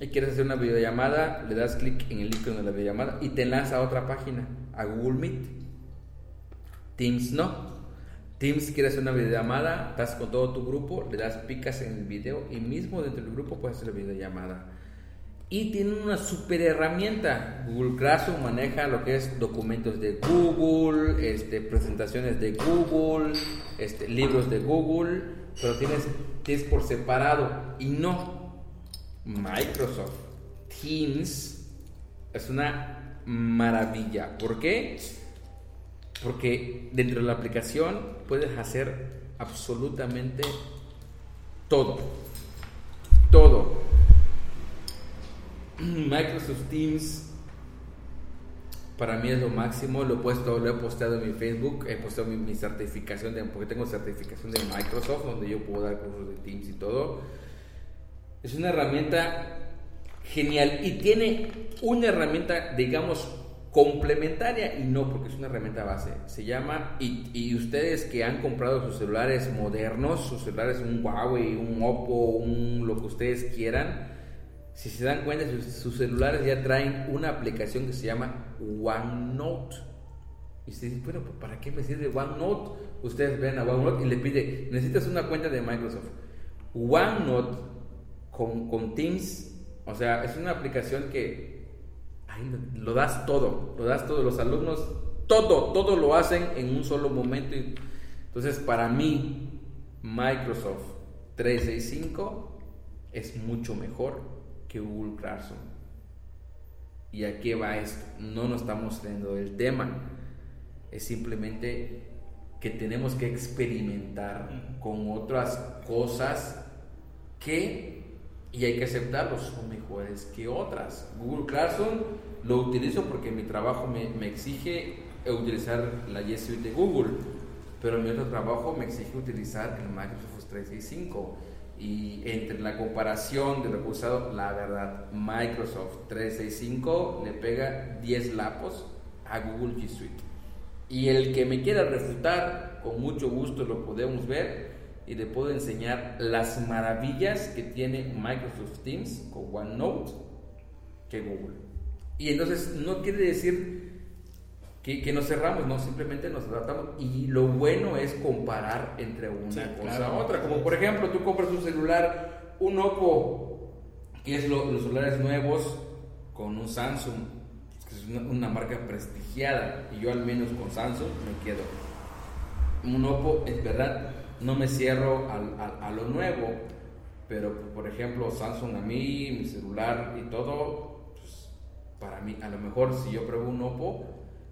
y quieres hacer una videollamada, le das clic en el icono de la videollamada y te enlaza a otra página, a Google Meet. Teams no. Teams quiere hacer una videollamada, estás con todo tu grupo, le das picas en el video y mismo dentro del grupo puedes hacer la videollamada. Y tiene una super herramienta. Google Classroom maneja lo que es documentos de Google, este, presentaciones de Google, este, libros de Google, pero tienes, tienes por separado. Y no, Microsoft Teams es una maravilla. ¿Por qué? Porque dentro de la aplicación puedes hacer absolutamente todo. Todo. Microsoft Teams para mí es lo máximo. Lo he puesto, lo he posteado en mi Facebook. He puesto mi, mi certificación de, porque tengo certificación de Microsoft donde yo puedo dar cursos de Teams y todo. Es una herramienta genial y tiene una herramienta, digamos, complementaria y no porque es una herramienta base. Se llama, y, ustedes que han comprado sus celulares modernos, sus celulares, un Huawei, un Oppo, un lo que ustedes quieran, si se dan cuenta, sus, celulares ya traen una aplicación que se llama OneNote. Y usted dice, bueno, pues, ¿para qué me sirve OneNote? Ustedes ven a OneNote y le pide, necesitas una cuenta de Microsoft. OneNote con, con Teams, o sea, es una aplicación que ahí lo, lo das todo, lo das todo. Los alumnos, todo, todo lo hacen en un solo momento. Y, entonces, para mí, Microsoft 365 es mucho mejor que Google Classroom. ¿Y a qué va esto? No nos estamos saliendo del tema. Es simplemente que tenemos que experimentar con otras cosas que, y hay que aceptarlos, son mejores que otras. Google Classroom lo utilizo porque mi trabajo me, me exige utilizar la G Suite de Google, pero mi otro trabajo me exige utilizar el Microsoft 365. Y entre la comparación de lo que he usado, la verdad, Microsoft 365 le pega 10 lapos a Google G Suite. Y el que me quiera refutar, con mucho gusto lo podemos ver y le puedo enseñar las maravillas que tiene Microsoft Teams con OneNote que Google. Y entonces no quiere decir que, que nos cerramos, no, simplemente nos tratamos. Y lo bueno es comparar entre una Sí, cosa claro. a otra. Como por ejemplo, tú compras un celular, un Oppo, que es lo- los celulares nuevos, con un Samsung, que es una, una marca prestigiada. Y yo al menos con Samsung me quedo. Un Oppo, es verdad, no me cierro a lo nuevo, pero por ejemplo Samsung a mí, mi celular y todo, pues, para mí, a lo mejor si yo pruebo un Oppo,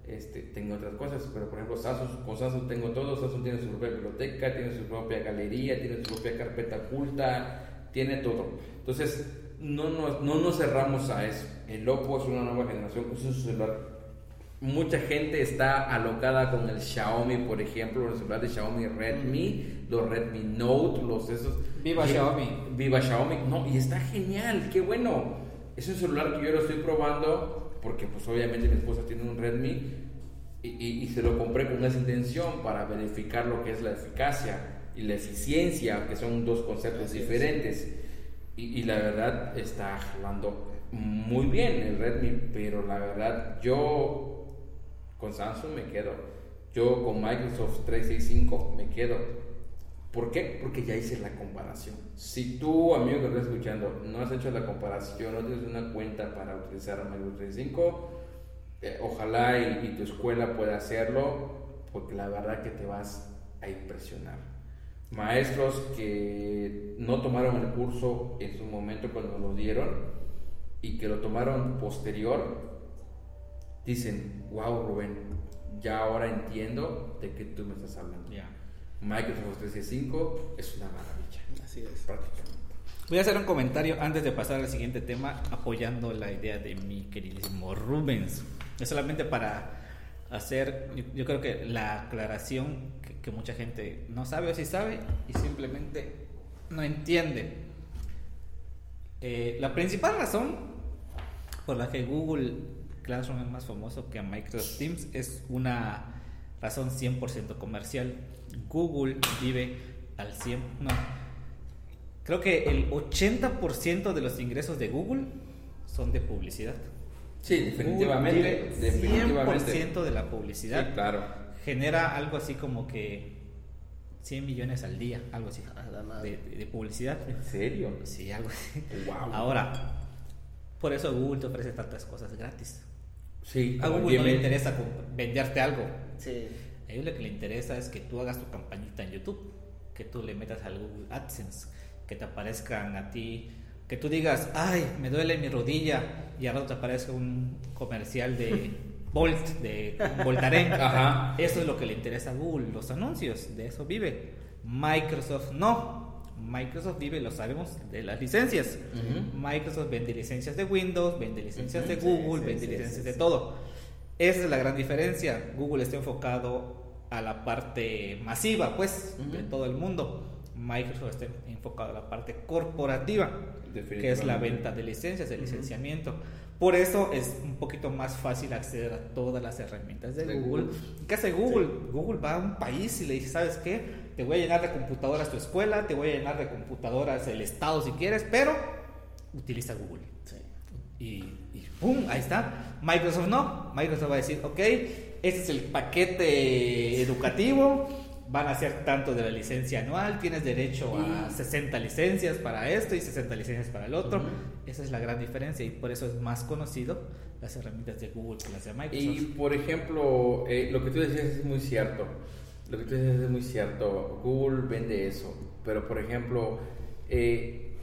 este, tengo otras cosas, pero por ejemplo Samsung, con Samsung tengo todo, Samsung tiene su propia biblioteca, tiene su propia galería, tiene su propia carpeta oculta, tiene todo. Entonces, no nos, no nos cerramos a eso. El Oppo es una nueva generación, es un celular. Mucha gente está alocada con el Xiaomi, por ejemplo, los celulares de Xiaomi Redmi, los Redmi Note, los esos. Viva Xiaomi. Viva Xiaomi. No, y está genial, qué bueno. Es un celular que yo lo estoy probando porque pues obviamente mi esposa tiene un Redmi y, y- y se lo compré con esa intención para verificar lo que es la eficacia y la eficiencia, que son dos conceptos Así diferentes. Y, y la verdad está jalando muy bien el Redmi, pero la verdad yo con Samsung me quedo. Yo con Microsoft 365 me quedo. ¿Por qué? Porque ya hice la comparación. Si tú, amigo que estás escuchando, no has hecho la comparación, no tienes una cuenta para utilizar Microsoft 365, eh, ojalá y, y tu escuela pueda hacerlo, porque la verdad que te vas a impresionar. Maestros que no tomaron el curso en su momento cuando lo dieron y que lo tomaron posterior, dicen, wow Rubén, ya ahora entiendo de qué tú me estás hablando. Ya. Microsoft 365 es una maravilla, Así es. prácticamente. Voy a hacer un comentario antes de pasar al siguiente tema, apoyando la idea de mi queridísimo Rubens. Es solamente para hacer, yo, yo creo que la aclaración que, que mucha gente no sabe o sí sabe y simplemente no entiende. Eh, la principal razón por la que Google Classroom es más famoso que Microsoft Teams es una razón 100% comercial. Google vive al 100%, no, creo que el 80% de los ingresos de Google son de publicidad. Sí, definitivamente. Google definitivamente. 100% de la publicidad. Sí, claro. Genera algo así como que 100 millones al día, algo así, de, de publicidad. ¿En serio? Sí, algo así. Wow. Ahora, por eso Google te ofrece tantas cosas gratis. Sí, A Google no le interesa venderte algo. Sí. A ellos lo que le interesa es que tú hagas tu campañita en YouTube, que tú le metas al Google AdSense, que te aparezcan a ti, que tú digas, ay, me duele mi rodilla, y ahora te aparezca un comercial de Volt, de Voltaren. Ajá. Eso es lo que le interesa a Google, los anuncios, de eso vive. Microsoft no. Microsoft vive, lo sabemos, de las licencias. Ujú. Microsoft vende licencias de Windows, vende licencias de Ujú, Google, sí, vende sí, licencias de todo. Esa es la gran diferencia. Google está enfocado a la parte masiva, pues, de Ujú. todo el mundo. Microsoft está enfocado a la parte corporativa, que es la venta de licencias, de licenciamiento. Por eso es un poquito más fácil acceder a todas las herramientas de, De Google. Google. ¿Qué hace Google? Google va a un país y le dice, ¿sabes qué? Te voy a llenar de computadoras tu escuela, te voy a llenar de computadoras el Estado si quieres, pero utiliza Google. Sí. Y, y ¡pum! Ahí está. Microsoft no. Microsoft va a decir, ok, este es el paquete educativo. Van a ser tanto de la licencia anual. Tienes derecho a 60 licencias para esto y 60 licencias para el otro. Esa es la gran diferencia y por eso es más conocido las herramientas de Google que las de Microsoft. Y por ejemplo, eh, lo que tú decías es muy cierto. Lo que tú decías es muy cierto. Google vende eso. Pero por ejemplo, eh,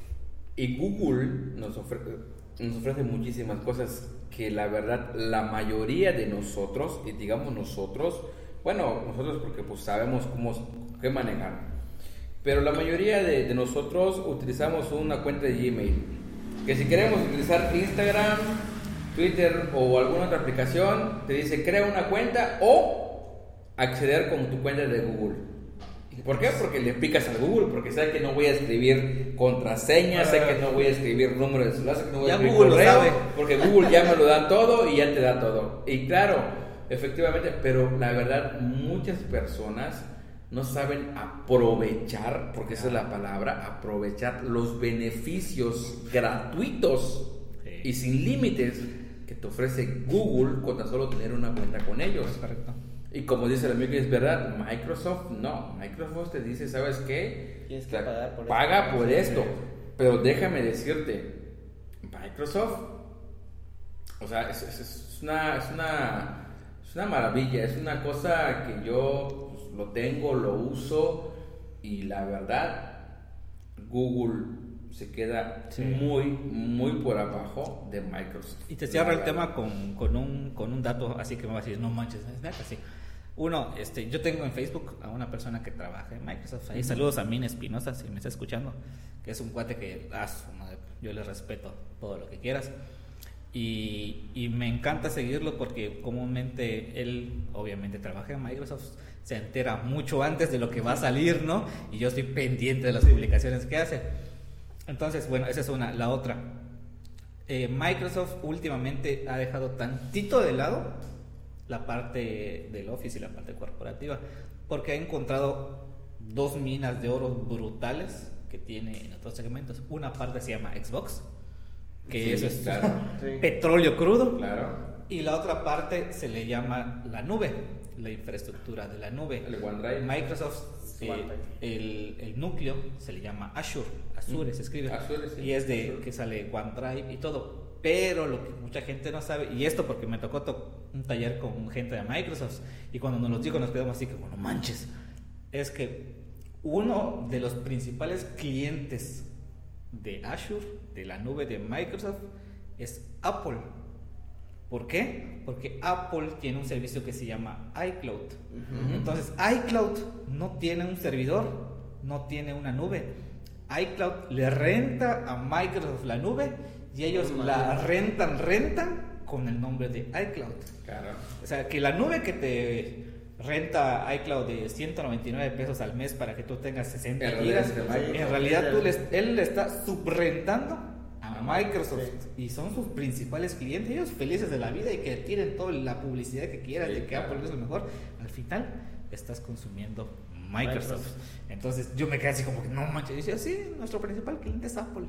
y Google nos ofrece muchísimas cosas que la verdad la mayoría de nosotros, y digamos nosotros, bueno, nosotros porque pues sabemos cómo qué manejar. Pero la mayoría de, de nosotros utilizamos una cuenta de Gmail. Que si queremos utilizar Instagram, Twitter o alguna otra aplicación, te dice crea una cuenta o acceder con tu cuenta de Google. ¿Por qué? Porque le picas al Google, porque sabe que no voy a escribir contraseña, sé que no voy a escribir número de celular, sé que no voy a escribir Google lo correo, sabe. porque Google ya me lo da todo y ya te da todo. Y claro, efectivamente, pero la verdad, muchas personas no saben aprovechar, porque esa es la palabra, aprovechar los beneficios gratuitos Sí. y sin límites que te ofrece Google con tan solo tener una cuenta con ellos. Correcto. Y como dice el amigo, es verdad, Microsoft no. Microsoft te dice, ¿sabes qué? Tienes que pagar por Paga esto. por esto. Pero déjame decirte, Microsoft, o sea, es, es- es una, es, una, es una maravilla, es una cosa que yo pues, lo tengo, lo uso y la verdad, Google se queda muy, muy por abajo de Microsoft. Y te cierro el tema con, con, un, con un dato así que me va a decir, no manches, es neta, sí. Uno, este, yo tengo en Facebook a una persona que trabaja en Microsoft. Ahí saludos a Min Espinosa, si me está escuchando, que es un cuate que, ah, yo le respeto todo lo que quieras. Y, y, me encanta seguirlo porque comúnmente él obviamente trabaja en Microsoft, se entera mucho antes de lo que va a salir, ¿no? Y yo estoy pendiente de las publicaciones que hace. Entonces, bueno, esa es una. La otra, eh, Microsoft últimamente ha dejado tantito de lado la parte del Office y la parte corporativa, porque ha encontrado dos minas de oro brutales que tiene en otros segmentos. Una parte se llama Xbox, que es petróleo crudo. Claro. Y la otra parte se le llama la nube, la infraestructura de la nube. El OneDrive. Microsoft, eh, el, el, núcleo se le llama Azure, Azure se escribe. Y es de que sale OneDrive y todo. Pero lo que mucha gente no sabe, y esto porque me tocó un taller con gente de Microsoft, y cuando nos lo dijo nos quedamos así como, no manches, es que uno de los principales clientes de Azure, de la nube de Microsoft, es Apple. ¿Por qué? Porque Apple tiene un servicio que se llama iCloud. Entonces, iCloud no tiene un servidor, no tiene una nube. iCloud le renta a Microsoft la nube y ellos la rentan, rentan con el nombre de iCloud. Claro. O sea, que la nube que te renta iCloud de 199 pesos al mes para que tú tengas 60 gigas, en realidad tú él le está subrentando a Microsoft. Y son sus principales clientes, ellos felices de la vida y que tienen toda la publicidad que quieran de que Apple es lo mejor, al final estás consumiendo Microsoft. Entonces yo me quedé así como que no manches, y decía, sí, nuestro principal cliente es Apple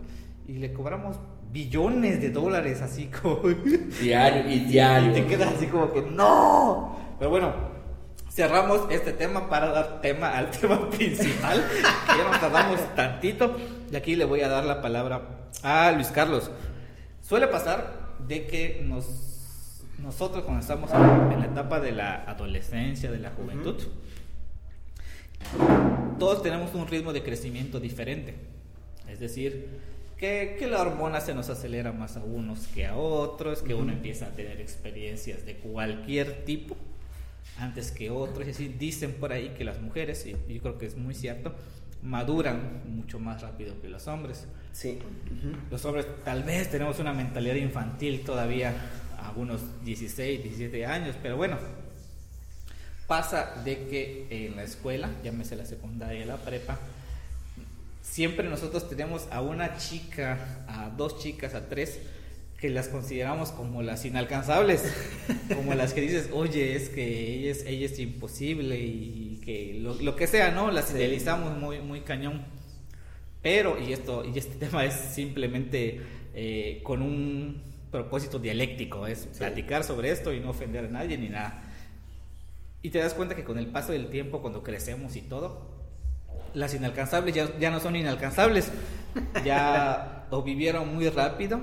y le cobramos billones de dólares así como diario y diario. Y te quedas así como que no. Pero bueno, cerramos este tema para dar tema al tema principal. que ya nos tardamos tantito. Y aquí le voy a dar la palabra a Luis Carlos. Suele pasar de que nos, nosotros cuando estamos en la etapa de la adolescencia, de la juventud, todos tenemos un ritmo de crecimiento diferente. Es decir, que, la hormona se nos acelera más a unos que a otros, que uno empieza a tener experiencias de cualquier tipo antes que otros. Y así dicen por ahí que las mujeres, y yo creo que es muy cierto, maduran mucho más rápido que los hombres. Sí. Los hombres tal vez tenemos una mentalidad infantil todavía a unos 16, 17 años, pero bueno, pasa de que en la escuela, llámese la secundaria, la prepa, siempre nosotros tenemos a una chica, a dos chicas, a tres, que las consideramos como las inalcanzables, como las que dices, oye, es que ella es, ella es imposible y que lo, que sea, ¿no? Las idealizamos muy, muy cañón. Pero, y esto, y este tema es simplemente eh, con un propósito dialéctico, es platicar sobre esto y no ofender a nadie ni nada. Y te das cuenta que con el paso del tiempo, cuando crecemos y todo, las inalcanzables ya, ya no son inalcanzables, ya o vivieron muy rápido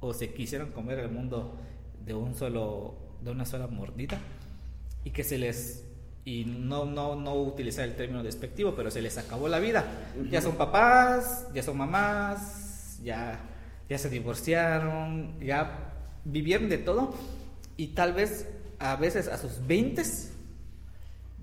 o se quisieron comer el mundo de un solo de una sola mordida y que se les y no no no utilizar el término despectivo, pero se les acabó la vida. Ya son papás, ya son mamás, ya ya se divorciaron, ya vivieron de todo y tal vez a veces a sus 20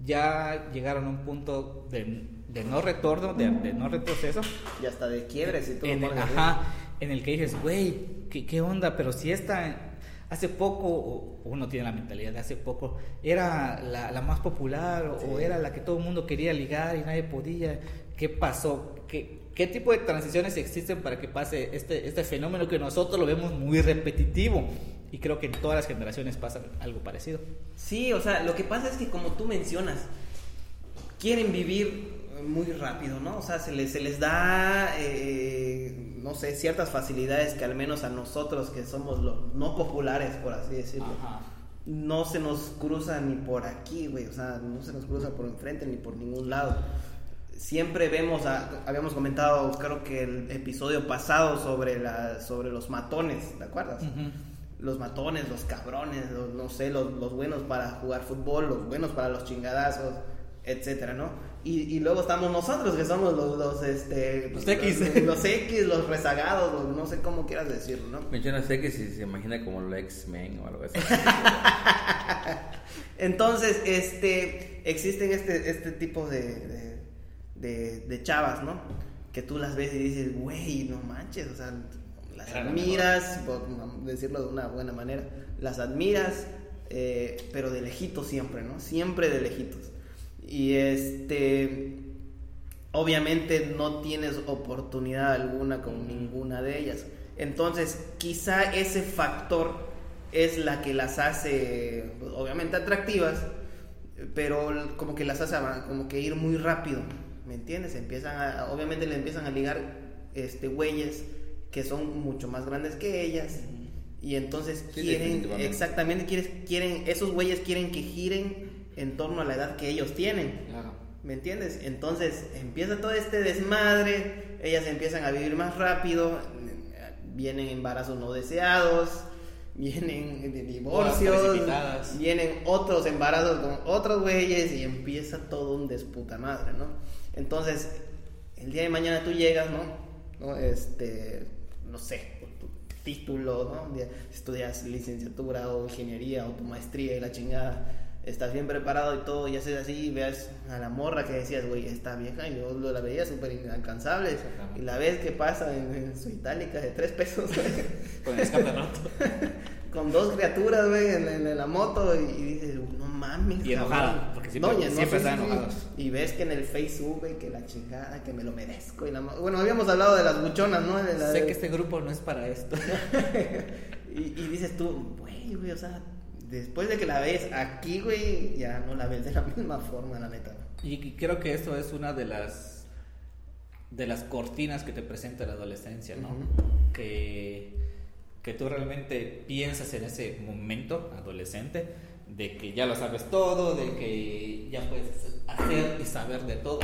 ya llegaron a un punto de de no retorno, de, no retroceso. Y hasta de quiebres y todo. En el, ajá, en el que dices, güey, ¿qué, ¿qué, onda? Pero si esta, hace poco, uno tiene la mentalidad de hace poco, era la, la más popular o era la que todo el mundo quería ligar y nadie podía. ¿Qué pasó? ¿Qué, ¿Qué tipo de transiciones existen para que pase este, este fenómeno que nosotros lo vemos muy repetitivo? Y creo que en todas las generaciones pasa algo parecido. Sí, o sea, lo que pasa es que como tú mencionas, quieren vivir muy rápido, ¿no? O sea, se les, se les da, eh, no sé, ciertas facilidades que al menos a nosotros que somos los no populares, por así decirlo, no se nos cruza ni por aquí, güey, o sea, no se nos cruza por enfrente ni por ningún lado. Siempre vemos, habíamos comentado, creo que el episodio pasado sobre, la, sobre los matones, ¿te acuerdas? Los matones, los cabrones, no sé, los, los buenos para jugar fútbol, los buenos para los chingadazos etcétera, ¿no? Y, y luego estamos nosotros, que somos los, los, este, Los X. Los, los X, los rezagados, los- no sé cómo quieras decirlo, ¿no? Menciona sé que si se imagina como los X-Men o algo así. Entonces, este, existen este, este tipo de, de, de- de chavas, ¿no? Que tú las ves y dices, güey, no manches, o sea, las Era admiras, por decirlo de una buena manera, las admiras, eh, pero de lejitos siempre, ¿no? Siempre de lejitos. Y este, obviamente no tienes oportunidad alguna con ninguna de ellas. Entonces, quizá ese factor es la que las hace, obviamente, atractivas, pero como que las hace como que ir muy rápido, ¿me entiendes? Empiezan a, obviamente le empiezan a ligar este güeyes que son mucho más grandes que ellas y entonces Sí, quieren exactamente quieren, quieren esos güeyes quieren que giren en torno a la edad que ellos tienen. Claro. ¿Me entiendes? Entonces empieza todo este desmadre, ellas empiezan a vivir más rápido, vienen embarazos no deseados, vienen de divorcios, vienen otros embarazos con otros güeyes y empieza todo un desputa madre, ¿no? Entonces, el día de mañana tú llegas, ¿no? ¿No? Este, no sé, por tu título, ¿no? Estudias licenciatura o ingeniería o tu maestría y la chingada. Estás bien preparado y todo, y haces así, y veas a la morra que decías, güey, esta vieja, y yo la veía súper inalcanzable, y la ves que pasa en, en su itálica de tres pesos, Con el escape roto. con dos criaturas, güey, en, en la moto, y, y dices, no mames, Y enojada, porque siempre- siempre están sí, enojados. Y ves que en el Facebook, güey, que la chingada, que me lo merezco, y la bueno, habíamos hablado de las buchonas, ¿no? De la- Sé que este grupo no es para esto. y, y dices tú, güey, güey, o sea, después de que la ves aquí, güey, ya no la ves de la misma forma, la neta. Y creo que esto es una de las de las cortinas que te presenta la adolescencia, ¿no? Que que tú realmente piensas en ese momento adolescente de que ya lo sabes todo, de que ya puedes hacer y saber de todo.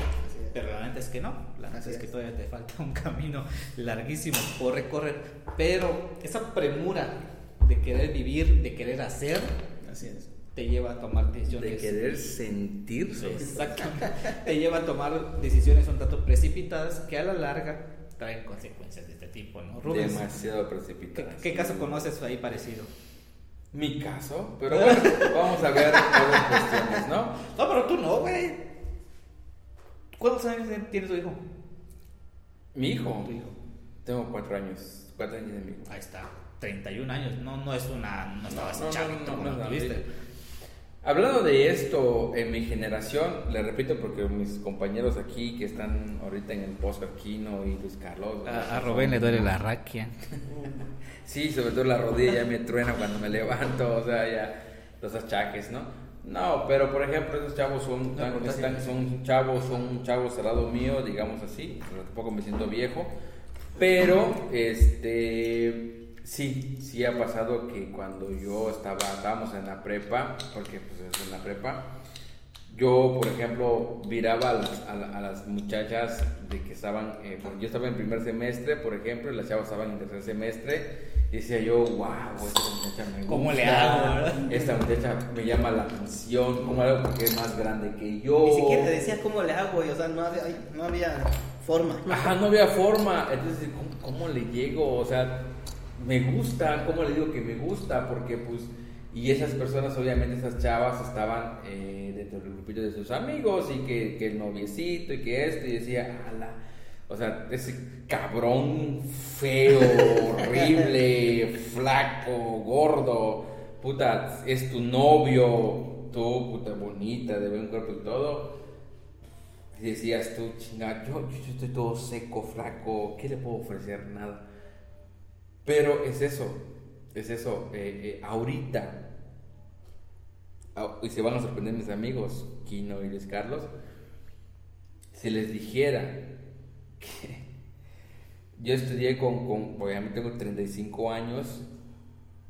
Pero realmente es que no, la verdad Así es que todavía te falta un camino larguísimo por recorrer. Pero esa premura de querer vivir, de querer hacer, Así es. te lleva a tomar decisiones. De querer sentirse. Exactamente. Te lleva a tomar decisiones un tanto precipitadas que a la larga traen consecuencias de este tipo, ¿no? Rubens, Demasiado ¿qué, precipitado. qué caso conoces ahí parecido? Mi caso, pero bueno, vamos a ver otras cuestiones, ¿no? No, pero tú no, güey. ¿Cuántos años tiene tu hijo? Mi hijo, Tu hijo. tengo cuatro años, cuatro años de mi hijo. Ahí está, 31 años. No, no es una. No estabas No, no, chavito no, no, cuando no, no, tuviste. sí. Hablando de esto, en mi generación, le repito porque mis compañeros aquí que están ahorita en el post Aquino y Luis Carlos. le duele la raquia. Sí, sobre todo la rodilla ya me truena cuando me levanto, o sea, ya los achaques, ¿no? No, pero por ejemplo, esos chavos son, No, están- son chavos, son chavos al lado mío, digamos así, pero tampoco me siento viejo, pero este sí, sí ha pasado que cuando yo estaba, estábamos en la prepa, porque pues es en la prepa, yo, por ejemplo, viraba a las, a la- a las muchachas de que estaban, eh, porque yo estaba en primer semestre, por ejemplo, y las chavas estaban en tercer semestre, y decía yo, wow, esta muchacha me gusta, ¿Cómo le hago, esta muchacha me llama la atención, ¿cómo le hago? Porque es más grande que yo. Ni siquiera te decía cómo le hago, güey, o sea, no había, no había forma. Ajá, no había forma. Entonces, ¿cómo, cómo le llego? O sea, me gusta, ¿cómo le digo que me gusta? Porque, pues, y esas personas, obviamente, esas chavas estaban eh, dentro del grupito de sus amigos y que, que el noviecito y que esto, y decía, ala. O sea, ese cabrón feo, horrible, flaco, gordo, puta, es tu novio, tú, puta bonita, de buen cuerpo y todo. Y decías tú, chinga, yo, yo, yo estoy todo seco, flaco, ¿qué le puedo ofrecer? Nada. Pero es eso, es eso. eh, eh, ahorita, y se van a sorprender mis amigos, Kino y Luis Carlos, si les dijera que yo estudié con, con obviamente tengo 35 años,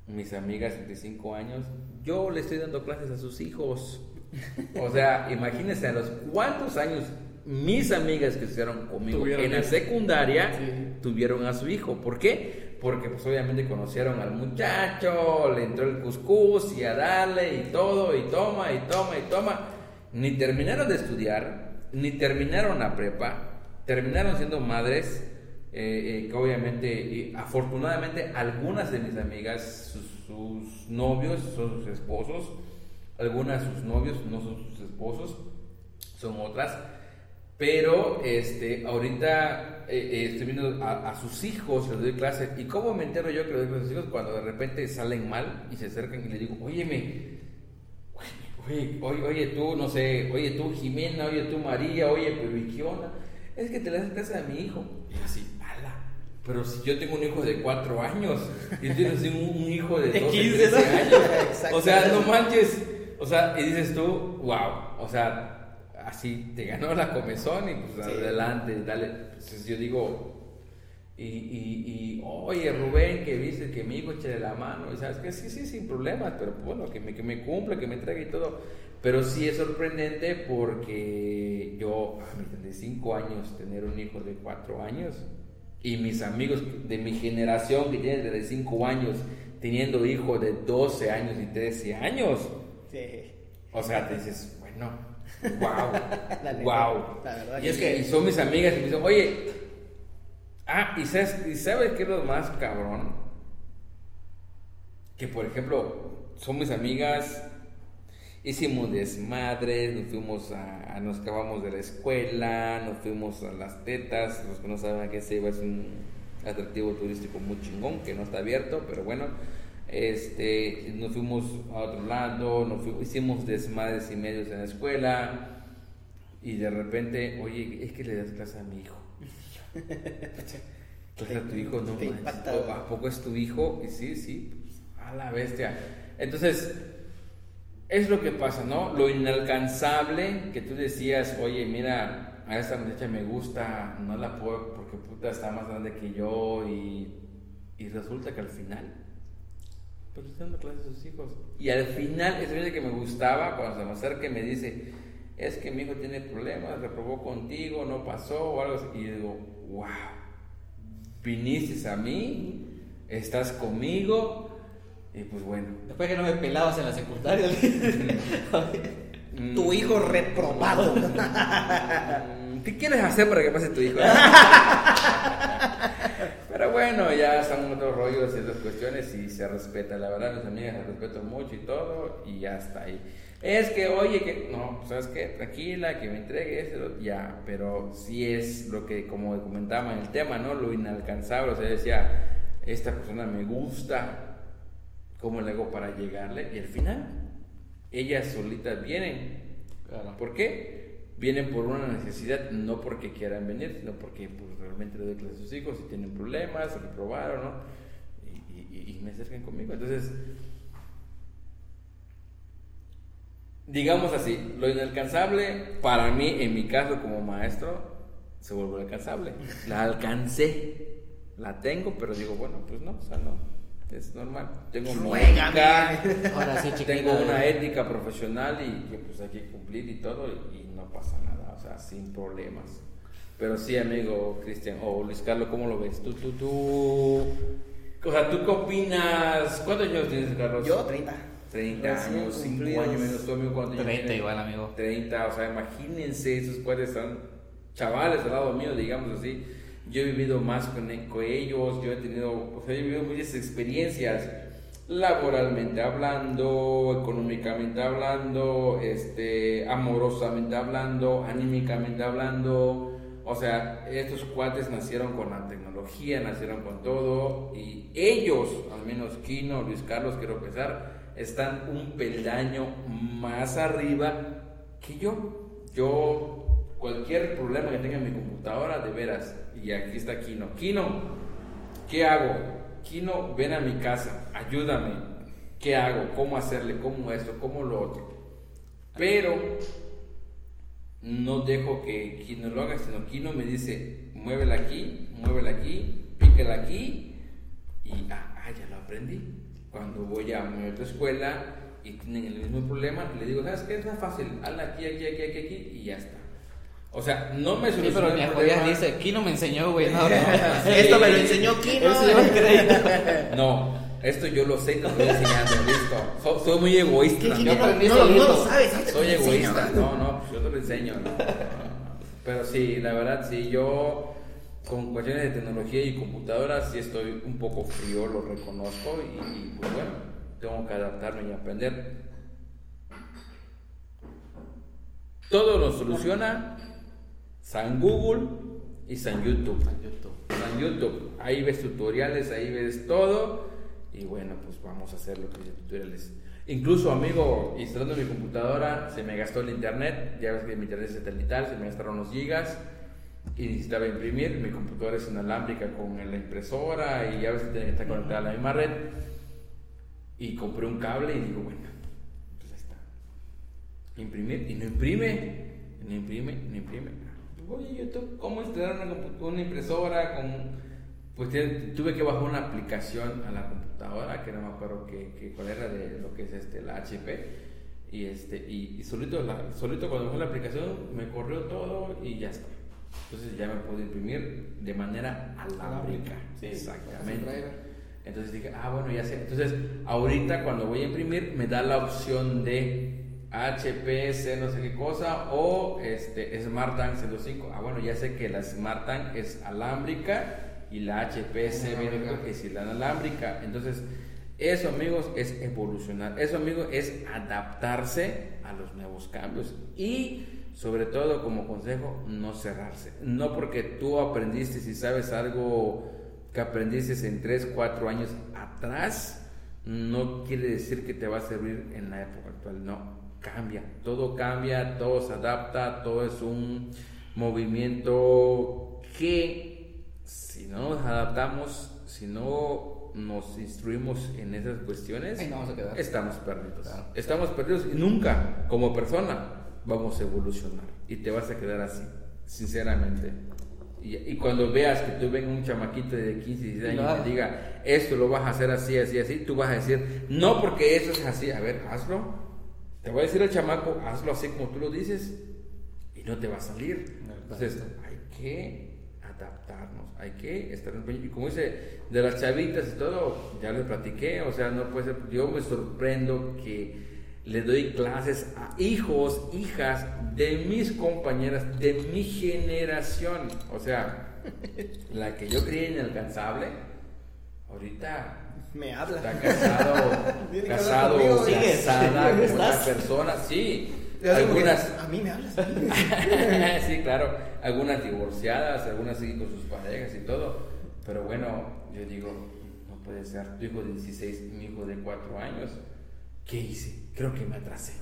mis amigas 35 años, yo le estoy dando clases a sus hijos. O sea, imagínense a los cuántos años mis amigas que estudiaron conmigo en la secundaria Sí. tuvieron a su hijo. ¿Por qué? Porque pues obviamente conocieron al muchacho, le entró el cuscús y a darle y todo, y toma, y toma, y toma. ni terminaron de estudiar, ni terminaron la prepa, terminaron siendo madres, eh, eh, que obviamente, y afortunadamente, algunas de mis amigas, sus, novios son sus esposos, algunas sus novios no son sus esposos, son otras. Pero este, ahorita eh, eh, estoy viendo a, a sus hijos, les doy clase. ¿Y cómo me entero yo que les doy a sus hijos? Cuando de repente salen mal y se acercan y le digo, óyeme, oye, oye, oye tú, no sé, oye tú Jimena, oye tú María, oye, pero ¿y qué onda? Es que te le das clase a mi hijo. Y así, ala. Pero si yo tengo un hijo de 4 años y tienes un, un hijo de De 12, 15, 13 ¿no? años. O sea, no manches. O sea, y dices tú, wow. O sea, así te ganó la comezón y pues Sí. adelante, dale. Entonces yo digo, y, y, y, oye Rubén, que dice que mi hijo eche la mano, y sabes que sí, sí, sin problemas, pero bueno, que me, que me cumpla, que me traiga y todo. Pero sí es sorprendente porque yo, a mis 35 años, tener un hijo de 4 años, y mis amigos de mi generación que tienen 35 años, teniendo hijos de 12 años y 13 años, Sí. o sea, te dices, bueno, wow, La wow. la verdad y es que y son mis amigas y me dicen, oye, ah, y sabes, y sabes qué es lo más cabrón? Que por ejemplo, son mis amigas, hicimos desmadres, nos fuimos a, a- nos acabamos de la escuela, nos fuimos a las tetas, los que no saben a qué se iba es un atractivo turístico muy chingón que no está abierto, pero bueno, este, nos fuimos a otro lado, nos fuimos- hicimos desmadres y medios en la escuela y de repente, oye, es que le das clase a mi hijo. Clase a tu hijo, no Te manches, impacta, ¿o güey. ¿A poco es tu hijo? Y sí, sí, pues, a la bestia. Entonces, es lo que pasa, ¿no? Lo inalcanzable que tú decías, oye, mira, a esta muchacha me gusta, no la puedo porque puta está más grande que yo y, y resulta que al final, pues está dando clases a sus hijos. Y al final, ese niño que me gustaba, cuando se me acerca y me dice, es que mi hijo tiene problemas, reprobó contigo, no pasó o algo así. Y yo digo, wow, viniste a mí, estás conmigo, y pues bueno. Después que no me pelabas en la secundaria. Tu hijo reprobado. Mm, ¿Qué quieres hacer para que pase tu hijo? Bueno, ya son otros rollos y otras cuestiones y se respeta. La verdad, mis amigas las respeto mucho y todo y ya está ahí. Es que, oye, que no, pues, ¿sabes qué? Tranquila, que me entregue esto, ya, pero sí es lo que, como comentaba en el tema, ¿no? Lo inalcanzable, o sea, decía, esta persona me gusta, ¿cómo le hago para llegarle? Y al final, ellas solitas vienen. Claro. ¿Por qué? Vienen por una necesidad, no porque quieran venir, sino porque pues, realmente le doy clases a sus hijos y tienen problemas, se reprobaron, ¿no? Y, y- y me acercan conmigo. Entonces, digamos así, lo inalcanzable, para mí, en mi caso como maestro, se vuelve alcanzable. La alcancé, la tengo, pero digo, bueno, pues no, o sea, no, es normal. Tengo sí, tengo una ética profesional y que pues hay que cumplir y todo y no pasa nada, o sea, sin problemas. Pero sí, amigo Cristian o Luis Carlos, ¿cómo lo ves? Tú, tú, tú. O sea, ¿tú qué opinas? ¿Cuántos años tienes, Carlos? Yo, 30. 30 Recién años, 5 cumplidos. años menos tú, amigo. ¿cuántos años 30 tienes? igual, amigo. 30, o sea, imagínense, esos cuates son chavales al lado mío, digamos así. Yo he vivido más con, con ellos, yo he tenido, o sea, he vivido muchas experiencias, laboralmente hablando, económicamente hablando, este, amorosamente hablando, anímicamente hablando. O sea, estos cuates nacieron con la tecnología, nacieron con todo, y ellos, al menos Kino, Luis Carlos, quiero pensar, están un peldaño más arriba que yo. Yo, cualquier problema que tenga en mi computadora, de veras, y aquí está Kino. Kino, ¿qué hago? Kino, ven a mi casa, ayúdame. ¿Qué hago? ¿Cómo hacerle? ¿Cómo esto? ¿Cómo lo otro? Pero no dejo que Kino lo haga, sino Kino me dice, muévela aquí, muévela aquí, píquela aquí, y ah, ah, ya lo aprendí. Cuando voy a mi otra escuela y tienen el mismo problema, le digo, ¿sabes qué? Es más fácil, hazla aquí, aquí, aquí, aquí, aquí, y ya está. O sea, no me Sí, soluciona pero mi el problema. dice, Kino me enseñó, güey. No, no. Esto me lo enseñó Kino. No, esto yo lo sé y te estoy enseñando, listo. So- soy muy egoísta. ¿Qué- qué- Yo no, aprendí no, no lo sabes, Soy egoísta. No, no, pues yo te lo enseño. ¿no? Pero sí, la verdad, sí, yo con cuestiones de tecnología y computadoras sí estoy un poco frío, lo reconozco y, y, pues bueno, tengo que adaptarme y aprender. Todo lo soluciona San Google y San YouTube. San YouTube. En YouTube. Ahí ves tutoriales, ahí ves todo. Y bueno, pues vamos a hacer lo que dice tutoriales. Incluso, amigo, instalando mi computadora, se me gastó el internet. Ya ves que mi internet es satelital, se me gastaron los gigas. Y necesitaba imprimir. Mi computadora es inalámbrica con la impresora. Y ya ves que tiene que estar conectada a la misma red. Y compré un cable y digo, bueno, pues ahí está. Imprimir. Y no imprime. No imprime, no imprime. Voy a YouTube, ¿cómo instalar una, una impresora con... Pues tuve que bajar una aplicación a la computadora, que no me acuerdo que, que cuál era de lo que es este, la HP. Y, este, y, y solito, la- solito cuando bajé la aplicación me corrió todo y ya está. Entonces ya me puedo imprimir de manera alámbrica. Sí, Exactamente. Entonces dije, ah, bueno, ya sé. Entonces, ahorita cuando voy a imprimir, me da la opción de HPS, no sé qué cosa, o este, Smarttank 105. Ah, bueno, ya sé que la Smarttank es alámbrica y la Inalámbrica. que es inalámbrica. Entonces, eso, amigos, es evolucionar. Eso, amigos, es adaptarse a los nuevos cambios. Y, sobre todo, como consejo, no cerrarse. No porque tú aprendiste y sabes algo que aprendiste en 3, 4 años atrás, no quiere decir que te va a servir en la época actual. No, cambia. Todo cambia, todo se adapta, todo es un movimiento que si no nos adaptamos, si no nos instruimos en esas cuestiones, Ahí vamos a quedar. estamos perdidos. Claro. Estamos perdidos y nunca, como persona, vamos a evolucionar. Y te vas a quedar así, sinceramente. Y, y cuando veas que tú venga un chamaquito de 15, 16 años y te diga, esto lo vas a hacer así, así, así, tú vas a decir, no porque eso es así, a ver, hazlo. Te voy a decir al chamaco, hazlo así como tú lo dices y no te va a salir. Entonces, hay que adaptarnos, hay que estar en Y como dice, de las chavitas y todo, ya les platiqué, o sea, no puede ser, yo me sorprendo que le doy clases a hijos, hijas de mis compañeras, de mi generación, o sea, la que yo creía inalcanzable, ahorita Me habla. está casado, casado, conmigo, casada con otra persona, sí, algunas A mí me hablas. sí, claro. Algunas divorciadas, algunas siguen con sus parejas y todo. Pero bueno, yo digo, no puede ser. Tu hijo de 16, mi hijo de 4 años. ¿Qué hice? Creo que me atrasé.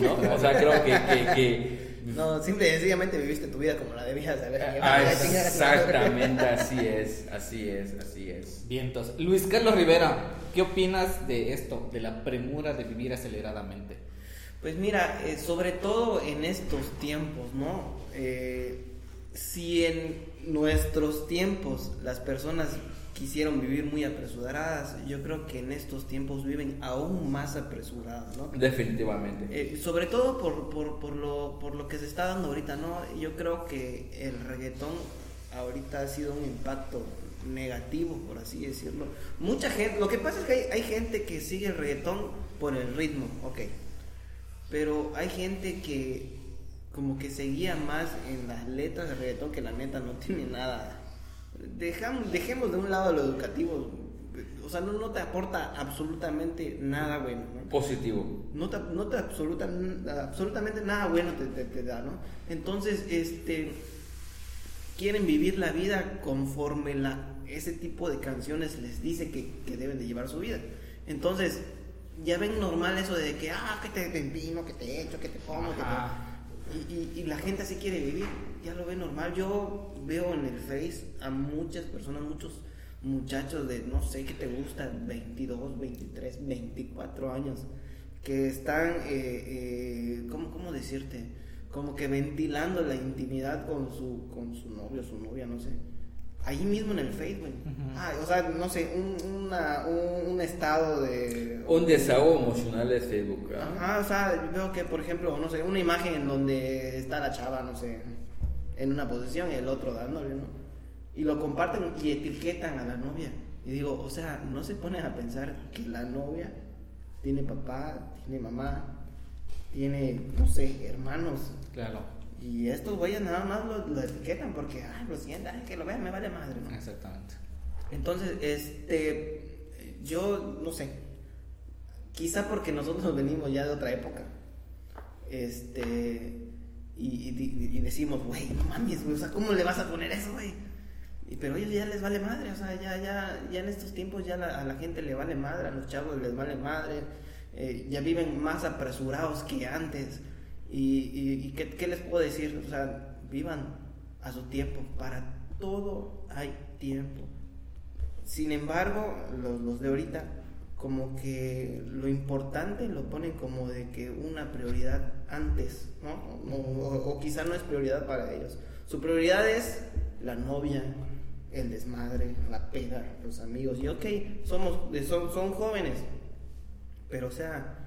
¿No? O sea, creo que... que, que- No, simple y sencillamente viviste tu vida como la debías de haber llevado. Ah, exactamente, así es, así es, así es. Vientos. Luis Carlos Rivera, ¿qué opinas de esto, de la premura de vivir aceleradamente? Pues mira, eh, sobre todo en estos tiempos, ¿no? Eh, si en nuestros tiempos las personas quisieron vivir muy apresuradas, yo creo que en estos tiempos viven aún más apresuradas, ¿no? Definitivamente. Eh, sobre todo por, por, por, lo, por lo que se está dando ahorita, ¿no? Yo creo que el reggaetón ahorita ha sido un impacto negativo, por así decirlo. Mucha gente, lo que pasa es que hay, hay gente que sigue el reggaetón por el ritmo, ok. Pero hay gente que como que seguía más en las letras del reggaetón que la neta no tiene nada. Dejamos, dejemos de un lado lo educativo. O sea, no, no te aporta absolutamente nada bueno. ¿no? Positivo. no te, no te absoluta, absolutamente nada bueno te, te- te da, ¿no? Entonces, este, quieren vivir la vida conforme la, ese tipo de canciones les dice que, que deben de llevar su vida. Entonces, ya ven normal eso de que, ah, que te, te empino, que te echo, que te pongo, que te... Y, y- y la gente así quiere vivir, ya lo ve normal. Yo veo en el Face a muchas personas, muchos muchachos de, no sé qué te gusta, 22, 23, 24 años, que están, eh, eh, ¿cómo, ¿cómo decirte? Como que ventilando la intimidad con su, con su novio, su novia, no sé. Ahí mismo en el Face, güey. Ah, o sea, no sé, un, una- un, un estado de... Un desahogo emocional de Facebook. ¿ah? Ajá, o sea, veo que, por ejemplo, no sé, una imagen en donde está la chava, no sé, en una posición y el otro dándole, ¿no? Y lo comparten y etiquetan a la novia. Y digo, o sea, no se ponen a pensar que la novia tiene papá, tiene mamá, tiene, no sé, hermanos. Claro. Y estos güeyes nada más lo, lo etiquetan porque, ay, lo siento, ay, que lo vean, me vale madre, ¿no? Exactamente. Entonces, este, yo no sé, quizá porque nosotros venimos ya de otra época, este, y, decimos, güey, no mames, güey, o sea, ¿cómo le vas a poner eso, güey? Pero ellos ya les vale madre, o sea, ya, ya, ya en estos tiempos ya a la gente le vale madre, a los chavos les vale madre, eh, ya viven más apresurados que antes. Y ¿qué, qué les puedo decir? O sea, vivan a su tiempo, para todo hay tiempo. Sin embargo, los, los de ahorita, como que lo importante lo ponen como de que una prioridad antes, ¿no? O, o- quizá no es prioridad para ellos. Su prioridad es la novia, el desmadre, la peda, los amigos. Y ok, somos, son, son jóvenes, pero o sea,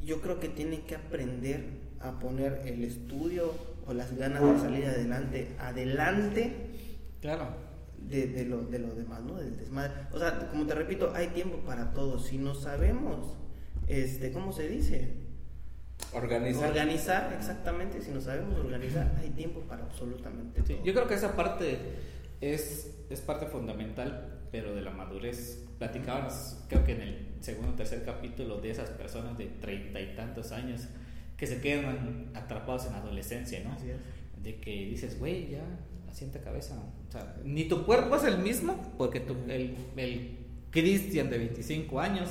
yo creo que tienen que aprender a poner el estudio o las ganas de salir adelante, adelante Claro. De, de lo, de lo demás, ¿no? Del desmadre. O sea, como te repito, hay tiempo para todo. Si no sabemos, este, ¿cómo se dice? Organizar. Organizar, exactamente. Si no sabemos organizar, hay tiempo para absolutamente Sí, todo. yo creo que esa parte es, es parte fundamental, pero de la madurez. Platicábamos, creo que en el segundo o tercer capítulo, de esas personas de treinta y tantos años que se quedan atrapados en la adolescencia, ¿no? Así es. De que dices, güey, ya, asienta cabeza. O sea, ni tu cuerpo es el mismo, porque tu- el, el Cristian de 25 años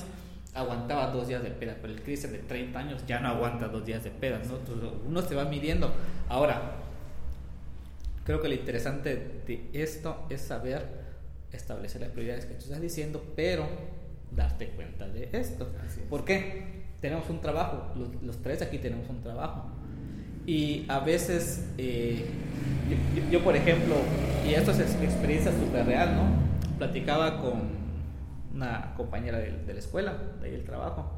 aguantaba dos días de peda, pero el Cristian de 30 años ya no aguanta dos días de peda, ¿no? Uno se va midiendo. Ahora, creo que lo interesante de esto es saber establecer las prioridades que tú estás diciendo, pero darte cuenta de esto. Es. ¿Por qué? Tenemos un trabajo, los, los tres aquí tenemos un trabajo. Y a veces, eh, yo, yo- por ejemplo, y esto es ex- experiencia súper real, ¿no? Platicaba con una compañera de, de la escuela, de ahí el trabajo,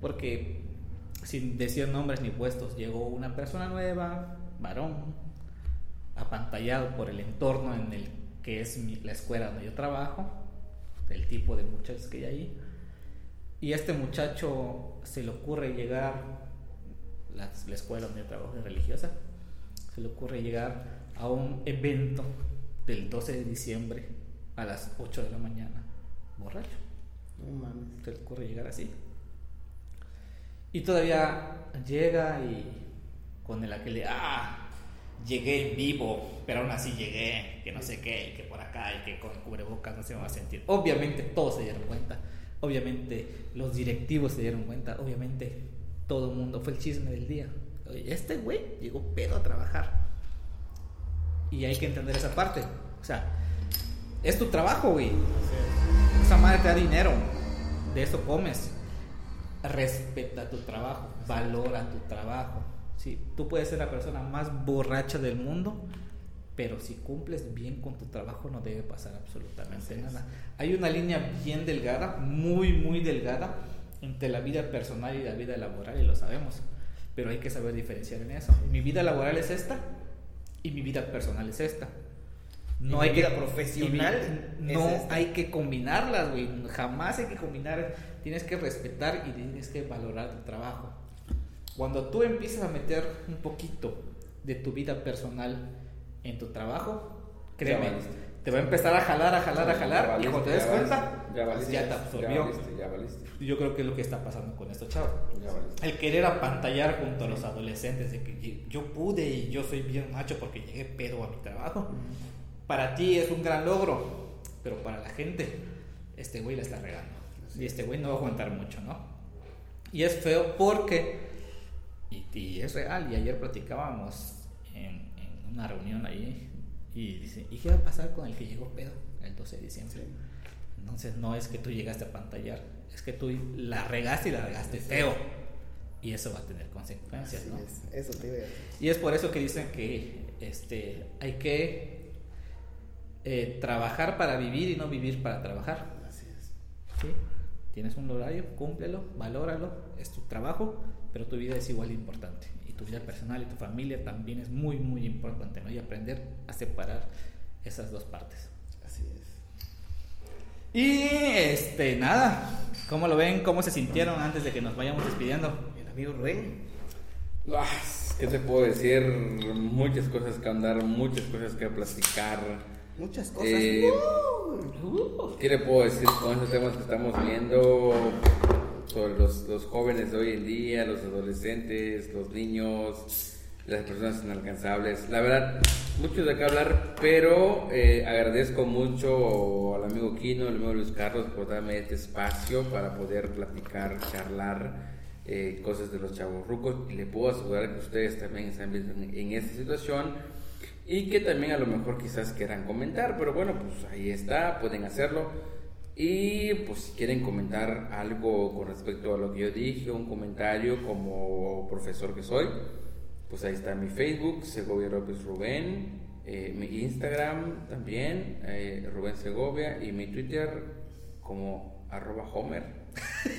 porque sin decir nombres ni puestos, llegó una persona nueva, varón, apantallado por el entorno en el que es mi- la escuela donde yo trabajo, del tipo de muchachos que hay ahí. Y a este muchacho se le ocurre llegar, la, la escuela donde yo trabajo es religiosa, se le ocurre llegar a un evento del 12 de diciembre a las 8 de la mañana, borracho. No mames. Se le ocurre llegar así. Y todavía llega y con el aquel de, ah, llegué en vivo, pero aún así llegué, que no sé qué, y que por acá, y que con cubrebocas no se va a sentir. Obviamente todos se dieron cuenta, obviamente los directivos se dieron cuenta, obviamente todo el mundo, fue el chisme del día. Este güey llegó pedo a trabajar. Y hay que entender esa parte. O sea, es tu trabajo, güey. Esa madre te da dinero. De eso comes. Respeta tu trabajo. Valora tu trabajo. Sí, tú puedes ser la persona más borracha del mundo, pero si cumples bien con tu trabajo no debe pasar absolutamente nada. Hay una línea bien delgada, muy, muy delgada, entre la vida personal y la vida laboral, y lo sabemos. Pero hay que saber diferenciar en eso. Mi vida laboral es esta y mi vida personal es esta. No hay mi que vida profesional no esta. hay que combinarlas, güey. Jamás hay que combinar. Tienes que respetar y tienes que valorar tu trabajo. Cuando tú empiezas a meter un poquito de tu vida personal en tu trabajo, créeme. Te va a empezar a jalar, a jalar, a jalar. Y cuando te des cuenta, ya pues valiste, ya te Ya absorbió. valiste, ya valiste. Yo creo que es lo que está pasando con estos chavos. El querer apantallar junto a los adolescentes de que yo pude y yo soy bien macho porque llegué pedo a mi trabajo. Para ti es un gran logro, pero para la gente, este güey la está regando. Y este güey no va a aguantar mucho, ¿no? Y es feo porque, y, y es real, y ayer platicábamos en, en una reunión ahí, y dice, ¿y qué va a pasar con el que llegó pedo el 12 de diciembre? Entonces no es que tú llegaste a pantallar, es que tú la regaste y la regaste feo. Y eso va a tener consecuencias, Así ¿no? es, eso te. Y es por eso que dicen que este, hay que eh, trabajar para vivir y no vivir para trabajar. Así es. ¿sí? Tienes un horario, cúmplelo, valóralo, es tu trabajo, pero tu vida es igual de importante. Y tu vida personal y tu familia también es muy, muy importante, ¿no? Y aprender a separar esas dos partes. Así es. Y este, nada. ¿Cómo lo ven? ¿Cómo se sintieron antes de que nos vayamos despidiendo? El amigo Rubén. Ah, ¿Qué te puedo decir? Muchas cosas que andar, muchas cosas que platicar. Muchas cosas. Eh. ¿Qué le puedo decir con estos temas que estamos viendo sobre los, los jóvenes de hoy en día, los adolescentes, los niños, las personas inalcanzables? La verdad, mucho de qué hablar, pero eh, agradezco mucho al amigo Kino, al amigo Luis Carlos por darme este espacio para poder platicar, charlar eh, cosas de los chavos rucos y le puedo asegurar que ustedes también están viendo en, en esta situación y que también a lo mejor quizás quieran comentar, pero bueno, pues ahí está, pueden hacerlo. Y pues si quieren comentar algo con respecto a lo que yo dije, un comentario como profesor que soy, pues ahí está mi Facebook, Segovia López Rubén, eh, mi Instagram también, eh, Rubén Segovia, y mi Twitter como arroba Homer.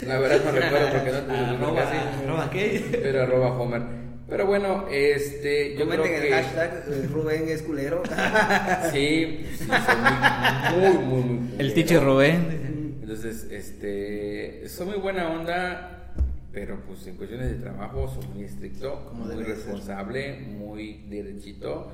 La verdad no recuerdo porque no te Arroba, arroba qué? pero arroba Homer. Pero bueno, este, yo creo Comenten que... el hashtag eh, Rubén es culero. Sí, sí, soy muy, muy, muy, muy El culero. teacher Rubén. Entonces, este, soy muy buena onda, pero pues en cuestiones de trabajo soy muy estricto, Como muy debe ser. responsable, muy derechito.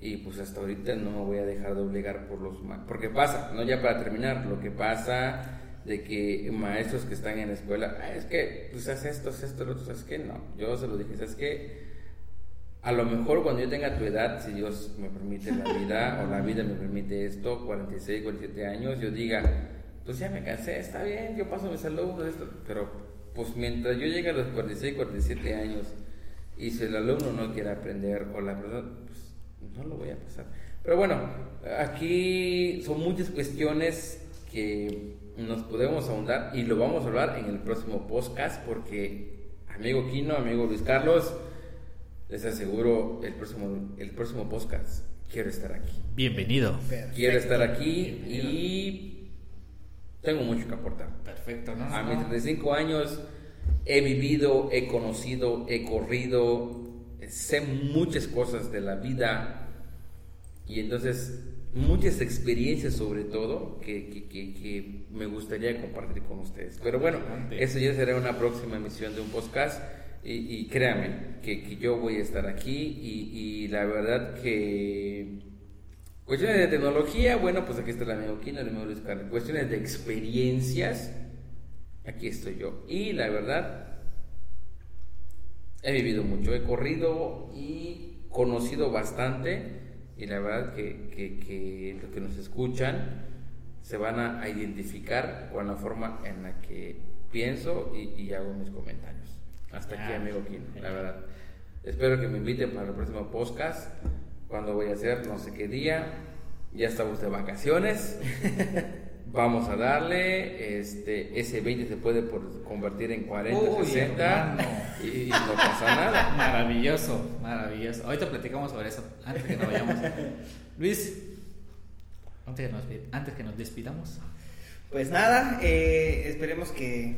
Y pues hasta ahorita no me voy a dejar de obligar por los Porque pasa, no ya para terminar, lo que pasa de que maestros que están en la escuela, "Ah, es que pues haz esto, haz esto, lo otro, ¿sabes qué? No, yo se lo dije, ¿sabes qué? A lo mejor cuando yo tenga tu edad, si Dios me permite la vida o la vida me permite esto, 46, 47 años, yo diga, pues ya me cansé, está bien, yo paso mis alumnos, esto, pero pues mientras yo llegue a los 46, 47 años y si el alumno no quiere aprender o la persona, pues no lo voy a pasar. Pero bueno, aquí son muchas cuestiones que nos podemos ahondar y lo vamos a hablar en el próximo podcast porque amigo Kino, amigo Luis Carlos, les aseguro el próximo, el próximo podcast quiero estar aquí. Bienvenido. Quiero estar aquí y tengo mucho que aportar. Perfecto, ¿no? A mis 35 años he vivido, he conocido, he corrido, sé muchas cosas de la vida y entonces muchas experiencias sobre todo que, que- que- que me gustaría compartir con ustedes. Pero bueno, eso ya será una próxima emisión de un podcast y, y créanme que, que yo voy a estar aquí y, y la verdad que Cuestiones de tecnología, bueno, pues aquí está el amigo Kino, el amigo Luis Carlos. Cuestiones de experiencias, aquí estoy yo. Y la verdad, he vivido mucho, he corrido y conocido bastante. Y la verdad que, que, que los que nos escuchan se van a, a identificar con la forma en la que pienso y, y hago mis comentarios. Hasta aquí, Ah, amigo Kino, la verdad. Espero que me inviten para el próximo podcast. Cuando voy a hacer, no sé qué día. Ya estamos de vacaciones. Vamos a darle. Este, ese 20 se puede por- convertir en 40, Uy, 60. hermano. Y, y no pasa nada. Maravilloso, maravilloso. Ahorita platicamos sobre eso, antes que nos vayamos. Luis, antes que nos, antes que nos despidamos. Pues nada, eh, esperemos que,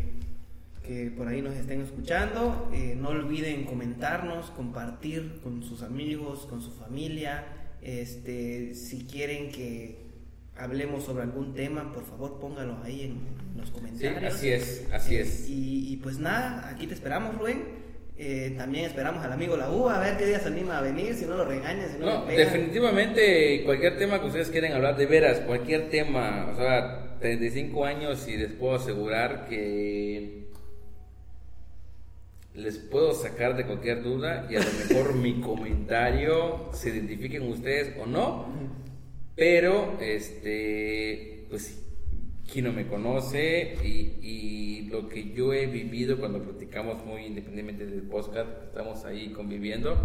que por ahí nos estén escuchando. Eh, no olviden comentarnos, compartir con sus amigos, con su familia. Este, si quieren que hablemos sobre algún tema, por favor pónganlo ahí en, en los Sí, comentarios. así es, así Eh, es. Y, y pues nada, aquí te esperamos, Rubén. Eh, también esperamos al amigo La U, a ver qué día se anima a venir, si no lo regañan, si no, No, lo pegan. definitivamente cualquier tema que ustedes quieran hablar, de veras, cualquier tema, o sea, 35 años y les puedo asegurar que les puedo sacar de cualquier duda y a lo mejor mi comentario se identifiquen ustedes o no, pero este, pues sí, quien no me conoce y, y lo que yo he vivido cuando platicamos muy independientemente del podcast, estamos ahí conviviendo,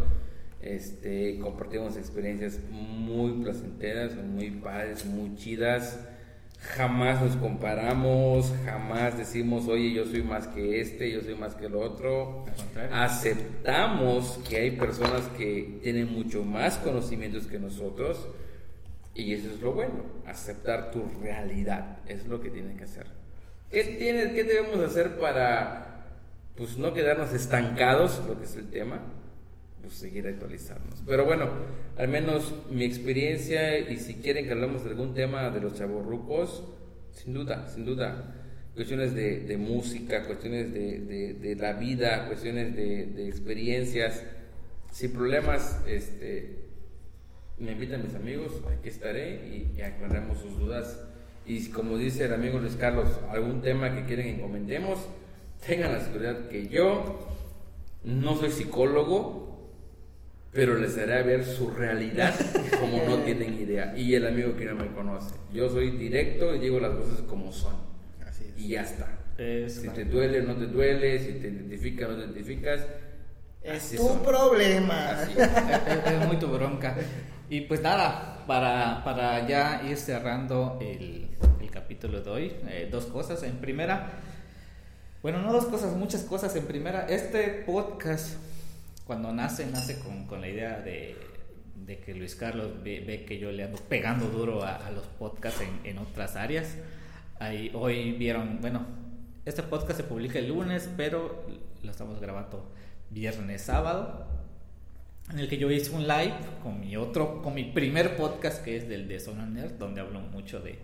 este, compartimos experiencias muy placenteras, muy padres, muy chidas. Jamás nos comparamos, jamás decimos, oye, yo soy más que este, yo soy más que el otro. Aceptamos que hay personas que tienen mucho más conocimientos que nosotros y eso es lo bueno, aceptar tu realidad, es lo que tienen que hacer. ¿Qué, tiene, qué debemos hacer para pues, no quedarnos estancados, lo que es el tema? Pues seguir actualizarnos. Pero bueno, al menos mi experiencia y si quieren que hablemos de algún tema de los chavorrucos, sin duda, sin duda. Cuestiones de, de música, cuestiones de, de, de, la vida, cuestiones de, experiencias. Sin problemas, este, me invitan mis amigos, aquí estaré y, y aclaremos sus dudas. Y como dice el amigo Luis Carlos, algún tema que quieren que comentemos, tengan la seguridad que yo no soy psicólogo, pero les haré ver su realidad como no tienen idea. Y el amigo que no me conoce. Yo soy directo y digo las cosas como son. Así es. Y ya está. si te duele o no te duele, si te identificas o no te identificas. Es tu problema. es, muy tu bronca. Y pues nada, para, para ya ir cerrando el, el capítulo de hoy, eh, dos cosas. En primera, bueno, no dos cosas, muchas cosas. En primera, este podcast cuando nace, nace con, con la idea de, de, que Luis Carlos ve, que yo le ando pegando duro a, los podcasts en, en, otras áreas. Ahí, hoy vieron, bueno, este podcast se publica el lunes, pero lo estamos grabando viernes, sábado, en el que yo hice un live con mi otro, con mi primer podcast que es del de Zona Nerd, donde hablo mucho de,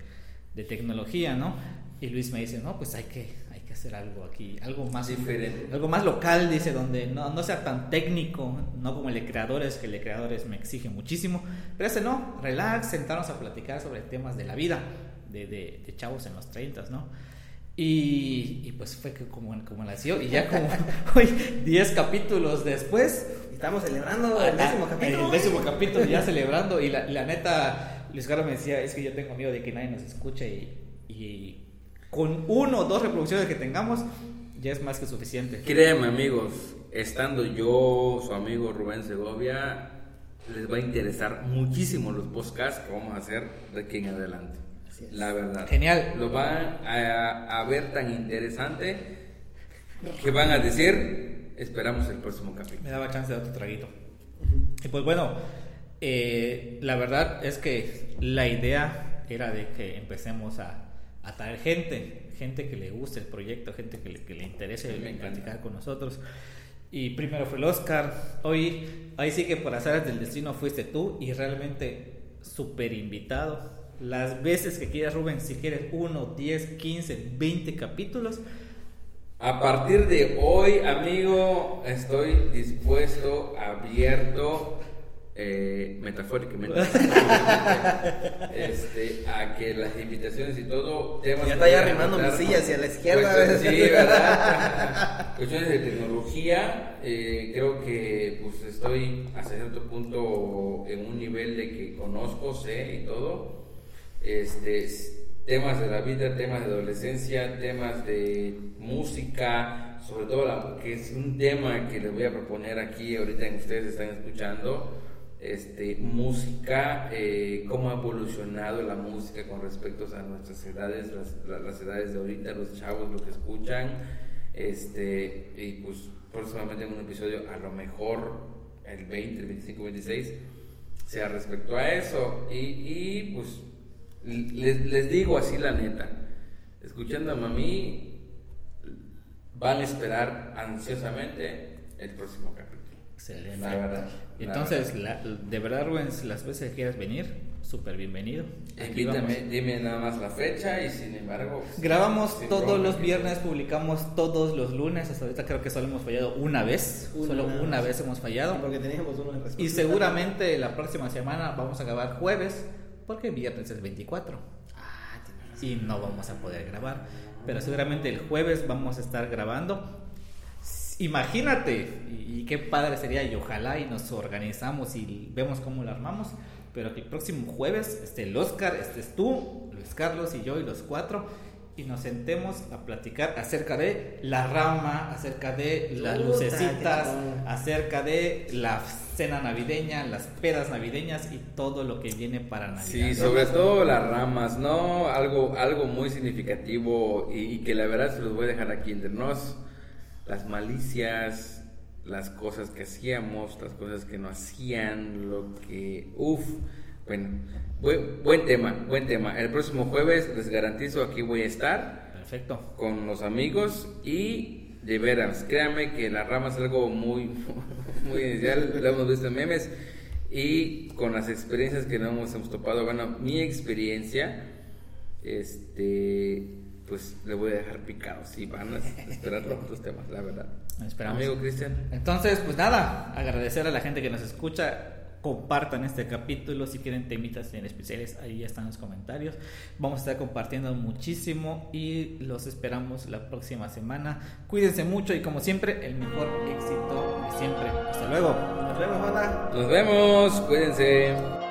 de tecnología, ¿no? Y Luis me dice, no, pues hay que, hacer algo aquí, algo más diferente, algo más local, dice, donde no, no sea tan técnico, no como el de creadores, que el de creadores me exige muchísimo, pero ese no, relax, sentarnos a platicar sobre temas de la vida, de, de, chavos en los 30, ¿no? Y, y, pues fue que como, como nació, y ya como hoy, 10 capítulos después. Estamos celebrando el décimo capítulo. El décimo capítulo, ya celebrando, y la, la neta, Luis Carlos me decía, es que yo tengo miedo de que nadie nos escuche y, y con uno o dos reproducciones que tengamos, ya es más que suficiente. Créeme amigos, estando yo, su amigo Rubén Segovia, les va a interesar muchísimo los podcasts que vamos a hacer de aquí en adelante. La verdad. Genial. Lo van a, ver tan interesante que van a decir, esperamos el próximo capítulo. Me daba chance de otro traguito. Y pues bueno, eh, la verdad es que la idea era de que empecemos a atraer gente, gente que le guste el proyecto, gente que le, que le interese platicar con nosotros. Y primero fue el Oscar, hoy, ahí sí que por azar del destino fuiste tú y realmente súper invitado. Las veces que quieras, Rubén, si quieres uno, 10, 15, 20 capítulos. A partir de hoy, amigo, estoy dispuesto, abierto eh, metafóricamente, este, a que las invitaciones y todo, temas. Ya está ya arrimando mi silla hacia la izquierda. Cuestiones, sí, ¿verdad? cuestiones de tecnología, eh, creo que pues estoy hasta cierto punto en un nivel de que conozco, sé y todo. Este, temas de la vida, temas de adolescencia, temas de música, sobre todo la, que es un tema que les voy a proponer aquí ahorita en ustedes están escuchando este, música, eh, cómo ha evolucionado la música con respecto a nuestras edades, las, edades de ahorita, los chavos, lo que escuchan, este, y pues próximamente en un episodio, a lo mejor el 20, el 25, 26, sea respecto a eso, y, y pues les, les, digo así la neta, escuchando a mí, van a esperar ansiosamente el próximo capítulo. Excelente. La verdad. Entonces, de verdad, Rubén, las veces que quieras venir, súper bienvenido. Invítame, dime nada más la fecha y sin embargo... Pues, Grabamos todos los viernes, publicamos todos los lunes, hasta ahorita creo que solo hemos fallado una vez, solo una vez hemos fallado. porque teníamos Y seguramente la próxima semana vamos a grabar jueves, porque viernes es 24. Ah, y no vamos a poder grabar. Pero seguramente el jueves vamos a estar grabando imagínate, y, qué padre sería, y ojalá y nos organizamos y vemos cómo lo armamos, pero que el próximo jueves esté el Oscar, estés tú, Luis Carlos y yo y los cuatro, y nos sentemos a platicar acerca de la rama, acerca de las lucecitas, acerca de la cena navideña, las pedas navideñas y todo lo que viene para Navidad. Sí, sobre todo las ramas, ¿no? Algo, algo muy significativo y, y que la verdad se los voy a dejar aquí entre nos las malicias, las cosas que hacíamos, las cosas que no hacían, lo que... Uf, bueno, buen, tema, buen tema. El próximo jueves les garantizo aquí voy a estar. Perfecto. Con los amigos y de veras, créanme que la rama es algo muy, muy inicial, lo hemos visto en memes y con las experiencias que no hemos, hemos topado, bueno, mi experiencia este, pues le voy a dejar picado. Si van a esperar los otros temas, la verdad. Esperamos. Amigo Cristian. Entonces, pues nada, agradecer a la gente que nos escucha. Compartan este capítulo si quieren temitas en especiales, ahí ya están los comentarios. Vamos a estar compartiendo muchísimo y los esperamos la próxima semana. Cuídense mucho y como siempre, el mejor éxito de siempre. Hasta luego. Nos vemos, banda. Nos vemos, cuídense.